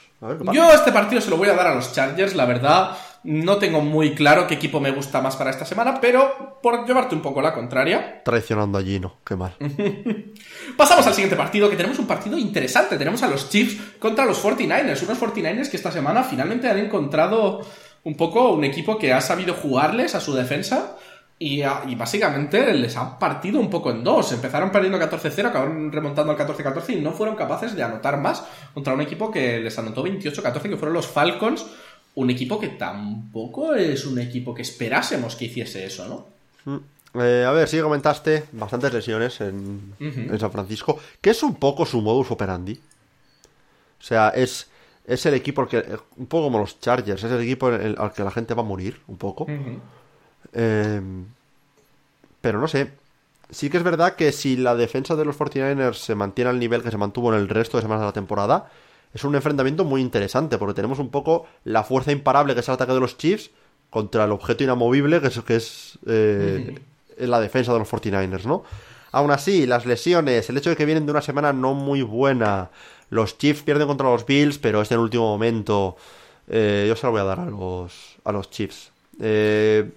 yo este partido se lo voy a dar a los Chargers, la verdad. No tengo muy claro qué equipo me gusta más para esta semana, pero por llevarte un poco la contraria. Traicionando a Gino, qué mal. Pasamos al siguiente partido, que tenemos un partido interesante. Tenemos a los Chiefs contra los 49ers. Unos 49ers que esta semana finalmente han encontrado un poco un equipo que ha sabido jugarles a su defensa y, básicamente les ha partido un poco en dos. Empezaron perdiendo 14-0, acabaron remontando al 14-14 y no fueron capaces de anotar más contra un equipo que les anotó 28-14, que fueron los Falcons. Un equipo que tampoco es un equipo que esperásemos que hiciese eso, ¿no? Mm. Eh, a ver, sí comentaste bastantes lesiones en, en San Francisco, que es un poco su modus operandi. O sea, es es el equipo que, un poco como los Chargers, es el equipo al que la gente va a morir, un poco. Eh, pero no sé. Sí que es verdad que si la defensa de los 49ers se mantiene al nivel que se mantuvo en el resto de semanas de la temporada, es un enfrentamiento muy interesante, porque tenemos un poco la fuerza imparable que es el ataque de los Chiefs contra el objeto inamovible que es, que es eh, la defensa de los 49ers, ¿no? Aún así, las lesiones, el hecho de que vienen de una semana no muy buena, los Chiefs pierden contra los Bills, pero es en último momento. Eh, yo se lo voy a dar a los, a los Chiefs. Eh,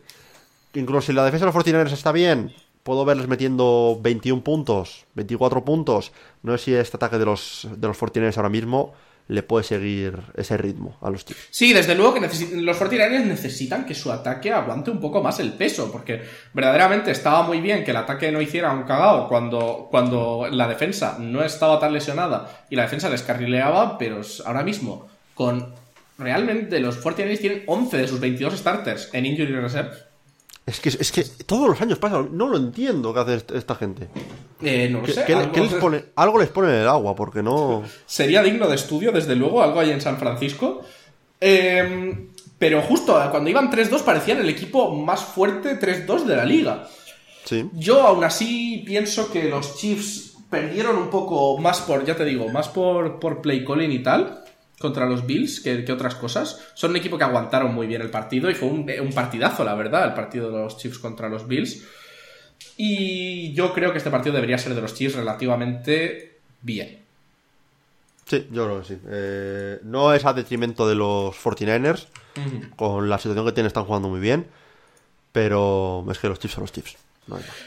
incluso si la defensa de los 49ers está bien, puedo verles metiendo 21 puntos, 24 puntos. No sé si este ataque de los, de los 49ers ahora mismo le puede seguir ese ritmo a los Chiefs. Sí, desde luego que los 49ers necesitan que su ataque aguante un poco más el peso, porque verdaderamente estaba muy bien que el ataque no hiciera un cagao cuando, cuando la defensa no estaba tan lesionada y la defensa les carrileaba, pero ahora mismo con realmente los 49ers tienen 11 de sus 22 starters en injury reserve es que, es que todos los años pasa, no lo entiendo qué hace esta gente. Eh, no lo sé. ¿Algo, les pone, algo les pone en el agua, porque no. Sería digno de estudio, desde luego, algo hay en San Francisco. Em, pero justo cuando iban 3-2 parecían el equipo más fuerte 3-2 de la liga. Sí. Yo aún así pienso que los Chiefs perdieron un poco más por, ya te digo, más por, por play calling y tal. Contra los Bills que, otras cosas. Son un equipo que aguantaron muy bien el partido y fue un, un, partidazo, la verdad, el partido de los Chiefs contra los Bills. Y yo creo que este partido debería ser de los Chiefs relativamente bien. Sí, yo creo que sí. Eh, no es a detrimento de los 49ers. Con la situación que tienen están jugando muy bien. Pero es que los Chiefs son los Chiefs.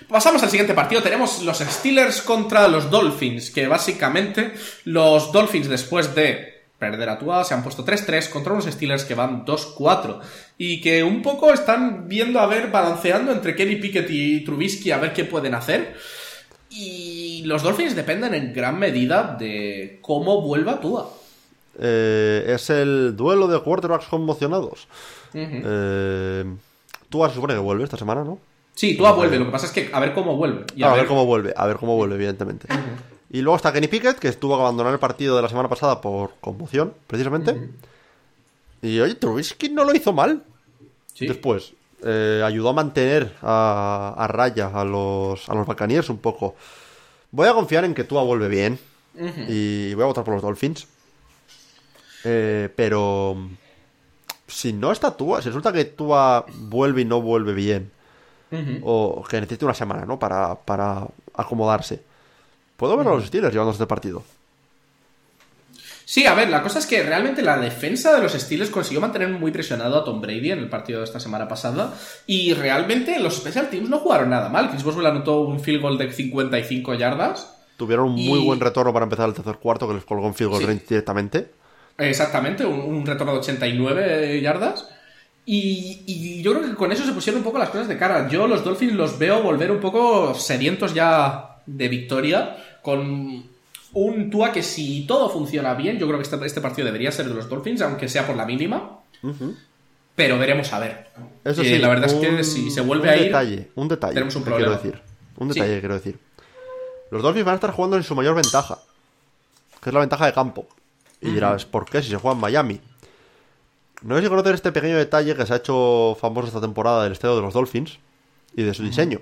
Pasamos al siguiente partido. Tenemos los Steelers contra los Dolphins. Que básicamente los Dolphins después de perder a Tua se han puesto 3-3 contra unos Steelers que van 2-4. Y que un poco están viendo a ver, balanceando entre Kenny Pickett y Trubisky a ver qué pueden hacer. Y los Dolphins dependen en gran medida de cómo vuelva Tua. Eh, es el duelo de quarterbacks conmocionados. Eh, Tua se supone que vuelve esta semana, ¿no? Sí, Tua vuelve. Lo que pasa es que a ver cómo vuelve. a, ver... cómo vuelve, a ver cómo vuelve, evidentemente. Y luego está Kenny Pickett, que estuvo a abandonar el partido de la semana pasada por conmoción, precisamente. Y oye, Trubisky no lo hizo mal. ¿Sí? Después, eh, ayudó a mantener a, raya a los, a los Buccaneers un poco. Voy a confiar en que Tua vuelve bien y voy a votar por los Dolphins. Eh, pero si no está Tua, si resulta que Tua vuelve y no vuelve bien, o que necesite una semana, ¿no? Para, para acomodarse. Puedo ver a los Steelers llevándose este partido. Sí, a ver, la cosa es que realmente la defensa de los Steelers consiguió mantener muy presionado a Tom Brady en el partido de esta semana pasada y realmente los special teams no jugaron nada mal. Chris Boswell anotó un field goal de 55 yardas. Tuvieron un muy buen retorno para empezar el tercer cuarto que les colgó un field goal directamente. Exactamente, un, retorno de 89 yardas. Y, y, yo creo que con eso se pusieron un poco las cosas de cara. Yo los Dolphins los veo volver un poco sedientos ya de victoria con un Tua que si todo funciona bien, yo creo que este, este, partido debería ser de los Dolphins, aunque sea por la mínima. Pero veremos a ver. Eso sí, la verdad es que si se vuelve a ir. Detalle, un detalle. Tenemos un problema. Quiero decir. Un detalle, quiero decir. Los Dolphins van a estar jugando en su mayor ventaja, que es la ventaja de campo. Y dirás, ¿por qué? Si se juega en Miami. No sé si conocer este pequeño detalle que se ha hecho famoso esta temporada del estadio de los Dolphins y de su diseño.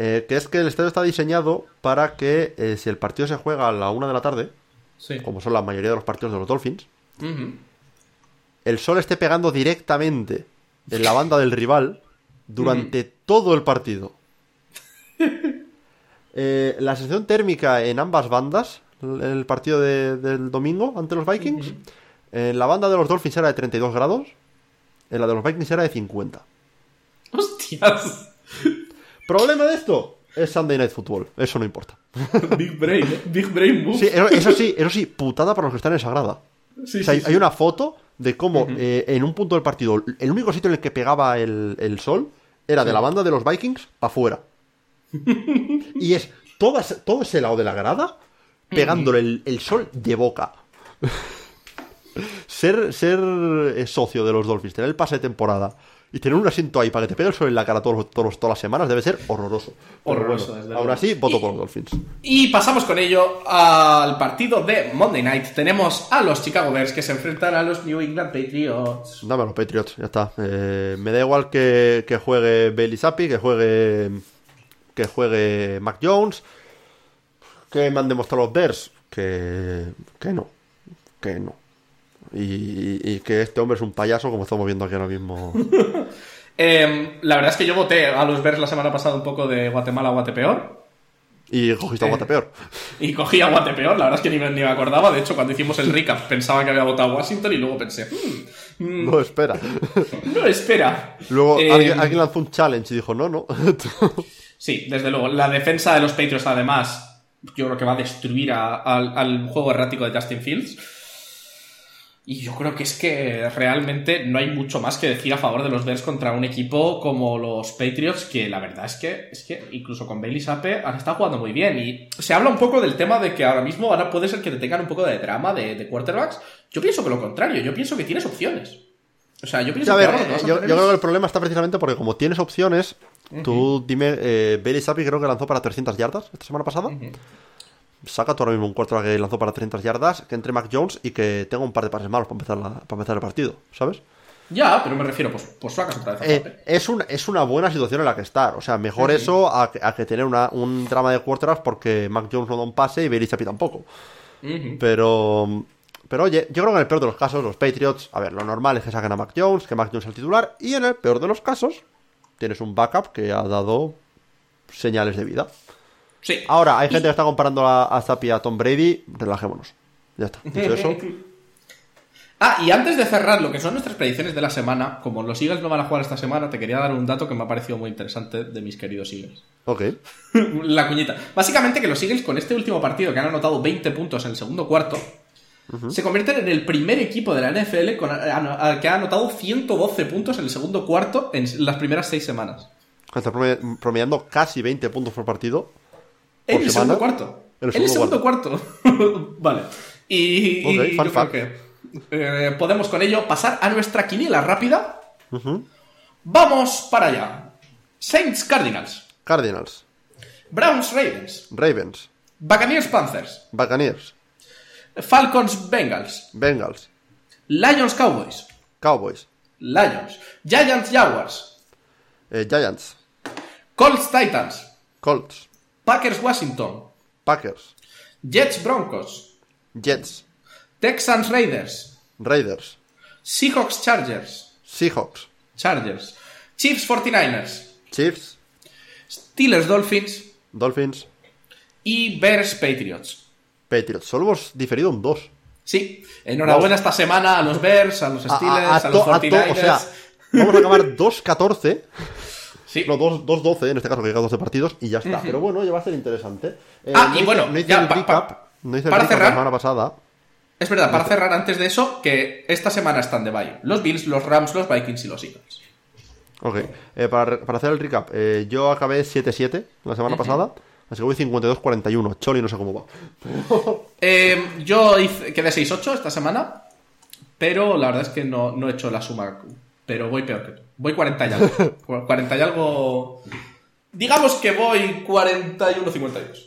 Eh, que es que el estadio está diseñado para que eh, si el partido se juega a la una de la tarde, como son la mayoría de los partidos de los Dolphins, el sol esté pegando directamente en la banda del rival durante todo el partido. Eh, la sensación térmica en ambas bandas, el partido del domingo ante los Vikings, en la banda de los Dolphins era de 32 grados, en la de los Vikings era de 50. ¡Hostias! ¿Problema de esto? Es Sunday Night Football. Eso no importa. Big Brain, ¿eh? Big Brain Move. Sí, eso, sí, eso sí, putada para los que están en Sagrada. Sí, hay, una foto de cómo eh, en un punto del partido, el único sitio en el que pegaba el, sol era de la banda de los Vikings para afuera. y es todo, todo ese lado de la grada pegándole el, sol de boca. ser ser eh, socio de los Dolphins, tener el pase de temporada y tener un asiento ahí para que te pegue el sol en la cara todos, todos, todas las semanas debe ser horroroso. Horroroso, Aún así, voto por los Dolphins. Y pasamos con ello al partido de Monday Night. Tenemos a los Chicago Bears que se enfrentan a los New England Patriots. Dame a los Patriots, ya está. Eh, me da igual que, que juegue Bailey Zappi, que juegue, que juegue Mac Jones. Que me han demostrado los Bears que, que no. Que no. Y, que este hombre es un payaso, como estamos viendo aquí ahora mismo. Em, la verdad es que yo voté a los Bears la semana pasada un poco de Guatemala a Guatepeor. Y cogiste a eh, Guatepeor. Y cogí a Guatepeor, la verdad es que ni me, ni me, acordaba. De hecho, cuando hicimos el recap pensaba que había votado a Washington y luego pensé, hmm, hmm, no, espera. no, espera. Luego em, alguien, lanzó un challenge y dijo, no, no. sí, desde luego. La defensa de los Patriots, además, yo creo que va a destruir al juego errático de Justin Fields. Y yo creo que es que realmente no hay mucho más que decir a favor de los Bears contra un equipo como los Patriots, que la verdad es que, es que incluso con Bailey Sape han estado jugando muy bien. Y se habla un poco del tema de que ahora mismo ahora puede ser que te tengan un poco de drama de, quarterbacks. Yo pienso que lo contrario, yo pienso que tienes opciones. O sea, yo pienso que. yo, creo que el problema está precisamente porque como tienes opciones, tú dime, eh, Bailey Sape creo que lanzó para 300 yardas esta semana pasada saca tú ahora mismo un cuarto que lanzó para 300 yardas, que entre Mac Jones y que tenga un par de pases malos para empezar, para empezar el partido, ¿sabes? Ya, pero me refiero, pues, pues sacas otra vez. Eh, es, un, es una buena situación en la que estar. O sea, mejor eso a, que tener una, un drama de quarterbacks porque Mac Jones no da un pase y Zappi tampoco. Pero Pero oye, yo creo que en el peor de los casos, los Patriots, a ver, lo normal es que saquen a Mac Jones, que Mac Jones es el titular, y en el peor de los casos, tienes un backup que ha dado señales de vida. Sí. Ahora, hay gente que está comparando a, a Zappi a Tom Brady, relajémonos. Ya está. Dicho eso, Ah, y antes de cerrar lo que son nuestras predicciones de la semana, como los Eagles no van a jugar esta semana, te quería dar un dato que me ha parecido muy interesante de mis queridos Eagles. ok. la cuñita. Básicamente que los Eagles con este último partido que han anotado 20 puntos en el segundo cuarto, se convierten en el primer equipo de la NFL con- a- a- que ha anotado 112 puntos en el segundo cuarto en las primeras seis semanas. Está prome- promediando casi 20 puntos por partido. En ¿Por el semana? segundo cuarto. En el segundo cuarto. vale. Y, y Ok, fun yo creo fact. que eh, podemos con ello pasar a nuestra quiniela rápida. Vamos para allá. Saints Cardinals. Cardinals, Browns Ravens. Ravens, Buccaneers Panthers. Buccaneers, Falcons Bengals. Bengals, Lions Cowboys. Cowboys, Lions. Giants Jaguars. eh, Giants, Colts Titans. Colts, Packers Washington. Packers, Jets Broncos. Jets, Texans Raiders. Raiders, Seahawks Chargers. Seahawks, Chargers. Chiefs 49ers. Chiefs, Steelers Dolphins. Dolphins, Y Bears Patriots. Patriots. Solo hemos diferido un 2. Sí, enhorabuena esta semana a los Bears, a los Steelers, a, los 49ers. o sea, vamos a acabar 2-14. Sí. No, 2-12, en este caso que llega 12 partidos y ya está. Pero bueno, ya va a ser interesante. Eh, Ah, no y hice- bueno, no hice ya, el pa- recap, pa- no hice el para cerrar- la semana pasada. Es verdad, para cerrar antes de eso, que esta semana están de bye. Los Bills, los Rams, los Vikings y los Eagles. Ok, eh, para, para hacer el recap, eh, yo acabé 7-7 la semana pasada, así que voy 52-41. Choli no sé cómo va. Eh, yo hice- quedé 6-8 esta semana, pero la verdad es que no, no he hecho la suma. Pero voy peor que tú. Voy 40 y algo. Cu- 40 y algo. Digamos que voy 41-52.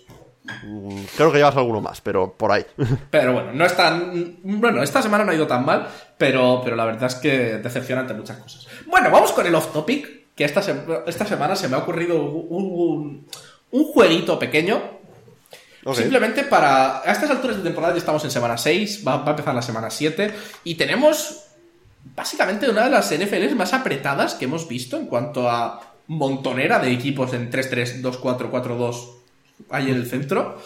Mm, Creo que llevas alguno más, pero por ahí. Pero bueno, no es tan. Bueno, esta semana no ha ido tan mal, pero, pero la verdad es que decepcionante muchas cosas. Bueno, vamos con el off topic, que esta, se- esta semana se me ha ocurrido un, un, un jueguito pequeño. Simplemente para. A estas alturas de temporada ya estamos en semana 6, va, va a empezar la semana 7, y tenemos básicamente una de las NFLs más apretadas que hemos visto en cuanto a montonera de equipos en 3-3, 2-4, 4-2 ahí en el centro.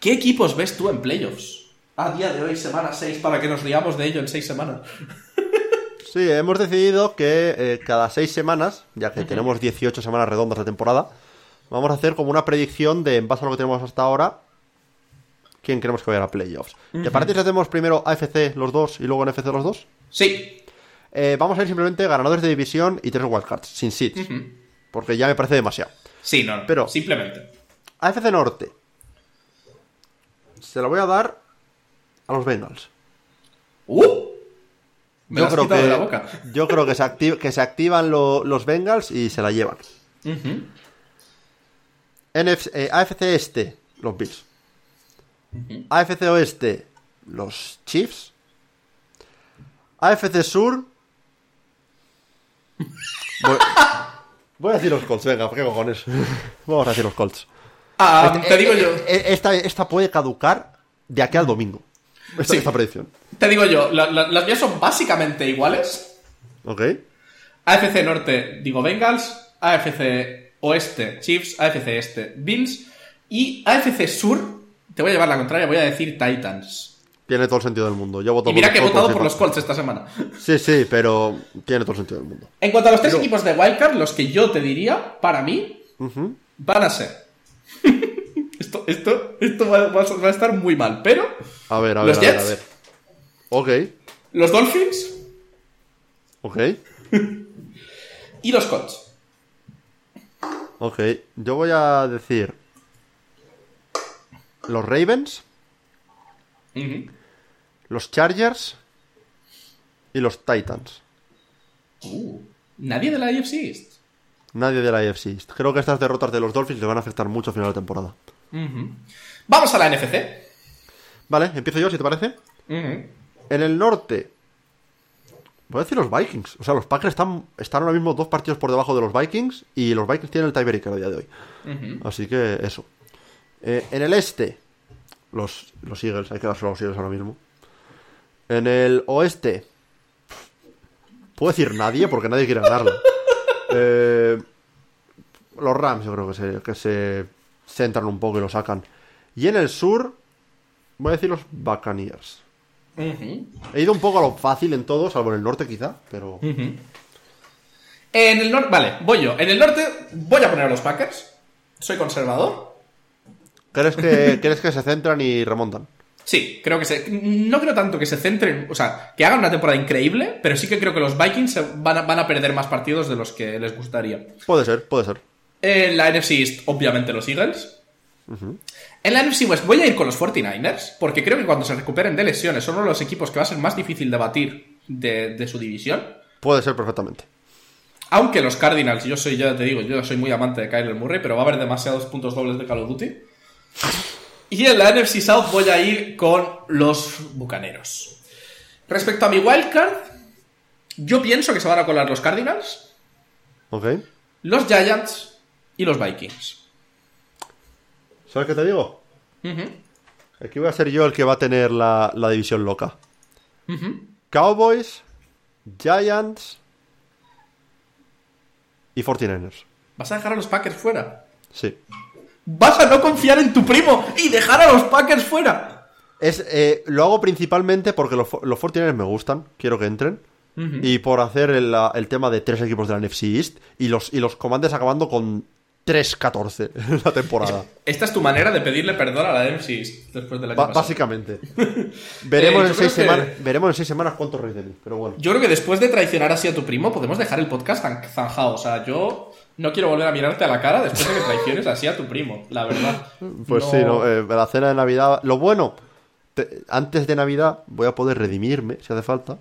¿Qué equipos ves tú en playoffs? A día de hoy, semana 6, para que nos riamos de ello en 6 semanas. Sí, hemos decidido que eh, cada 6 semanas, ya que tenemos 18 semanas redondas de temporada, vamos a hacer como una predicción de, en base a lo que tenemos hasta ahora, quién queremos que vaya a playoffs. ¿Te parece si hacemos primero AFC los dos y luego NFC los dos? Sí. Eh, vamos a ir simplemente ganadores de división y tres wildcards, sin seeds. Porque ya me parece demasiado. Sí, no, no. Pero- Simplemente. AFC Norte. Se lo voy a dar a los Bengals. ¡Uh! Me yo creo que, de la boca. Yo creo que se, que se activan lo- los Bengals y se la llevan. NFC, eh, AFC Este, los Bills. AFC Oeste, los Chiefs. AFC Sur. Voy, voy a decir los Colts, venga, ¿qué cojones? Vamos a decir los Colts. Ah, Eh, te digo eh, yo. eh, Esta, esta puede caducar de aquí al domingo. Esta, Sí. esta predicción. Te digo yo, la- la- las mías son básicamente iguales. ¿Ok? AFC Norte, digo Bengals. AFC Oeste, Chiefs. AFC Este, Bills. Y AFC Sur, te voy a llevar la contraria, voy a decir Titans. Tiene todo el sentido del mundo. Yo voto Y mira por que he votado por los Colts esta semana. Sí, sí, pero tiene todo el sentido del mundo. En cuanto a los tres Pero- equipos de Wildcard, los que yo te diría, para mí, van a ser. esto esto, esto va, va a- va a estar muy mal, pero A ver, a ver, ¿Los a ver, Jets? a ver. Ok, los Dolphins ok, y los Colts. ok. Yo voy a decir los Ravens, Ujú. Los Chargers y los Titans. Uh, nadie de la AFC East. Nadie de la AFC. East. Creo que estas derrotas de los Dolphins le van a afectar mucho al final de temporada. Vamos a la NFC. Vale, empiezo yo, si te parece. En el norte, voy a decir los Vikings. O sea, los Packers están, están ahora mismo dos partidos por debajo de los Vikings y los Vikings tienen el tiebreaker a día de hoy. Así que eso. Eh, en el este, los, los Eagles, hay que dárselo a los Eagles ahora mismo. En el oeste. Puedo decir nadie porque nadie quiere ganarlo. Eh, los Rams yo creo que se, que se centran un poco y lo sacan. Y en el sur, voy a decir los Buccaneers. He ido un poco a lo fácil en todo, salvo en el norte quizá, pero... En el norte, vale, voy yo. En el norte voy a poner a los Packers. Soy conservador. ¿Crees que, ¿crees que se centran y remontan? Sí, creo que se. No creo tanto que se centren. O sea, que hagan una temporada increíble, pero sí que creo que los Vikings van, a, van a perder más partidos de los que les gustaría. Puede ser, puede ser. En la NFC East, obviamente, los Eagles. En la NFC West voy a ir con los 49ers, porque creo que cuando se recuperen de lesiones son uno de los equipos que va a ser más difícil de batir de, de su división. Puede ser perfectamente. Aunque los Cardinals, yo soy, ya te digo, yo soy muy amante de Kyler Murray, pero va a haber demasiados puntos dobles de Call of Duty. Y en la NFC South voy a ir con los Bucaneros. Respecto a mi wildcard, yo pienso que se van a colar los Cardinals, los Giants y los Vikings. ¿Sabes qué te digo? Aquí voy a ser yo el que va a tener la, la división loca. Cowboys, Giants y 49ers. ¿Vas a dejar a los Packers fuera? Sí. ¿Vas a no confiar en tu primo y dejar a los Packers fuera? Es, eh, lo hago principalmente porque los, los 49ers me gustan, quiero que entren. Y por hacer el, la- el tema de tres equipos de la NFC East y los, y los Commanders acabando con 3-14 en la temporada. Esta es tu manera de pedirle perdón a la MC después del año Ba- básicamente. veremos, Eh, en seis que- semanas, veremos en seis semanas cuántos reis de mí, pero bueno. Yo creo que después de traicionar así a tu primo, podemos dejar el podcast zan- zanjado. O sea, yo no quiero volver a mirarte a la cara después de que traiciones así a tu primo, la verdad. Pues sí, no, eh, la cena de Navidad. Lo bueno, te- antes de Navidad voy a poder redimirme si hace falta.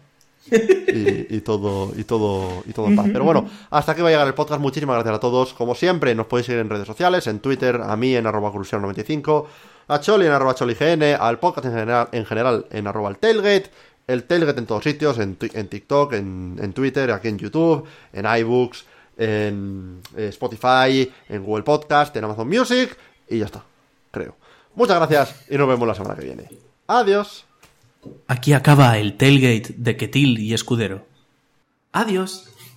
Y, todo, y todo, y todo en paz. Pero bueno, hasta aquí va a llegar el podcast. Muchísimas gracias a todos. Como siempre, nos podéis seguir en redes sociales, en Twitter, a mí en arroba crucial95, a Choli en arroba cholign, al podcast en general, en general en arroba el tailgate, el tailgate en todos sitios, en, en TikTok, en, en Twitter, aquí en YouTube, en iBooks, en eh, Spotify, en Google Podcast, en Amazon Music, y ya está, creo. Muchas gracias y nos vemos la semana que viene. Adiós. Aquí acaba el tailgate de Ketil y Escudero. Adiós.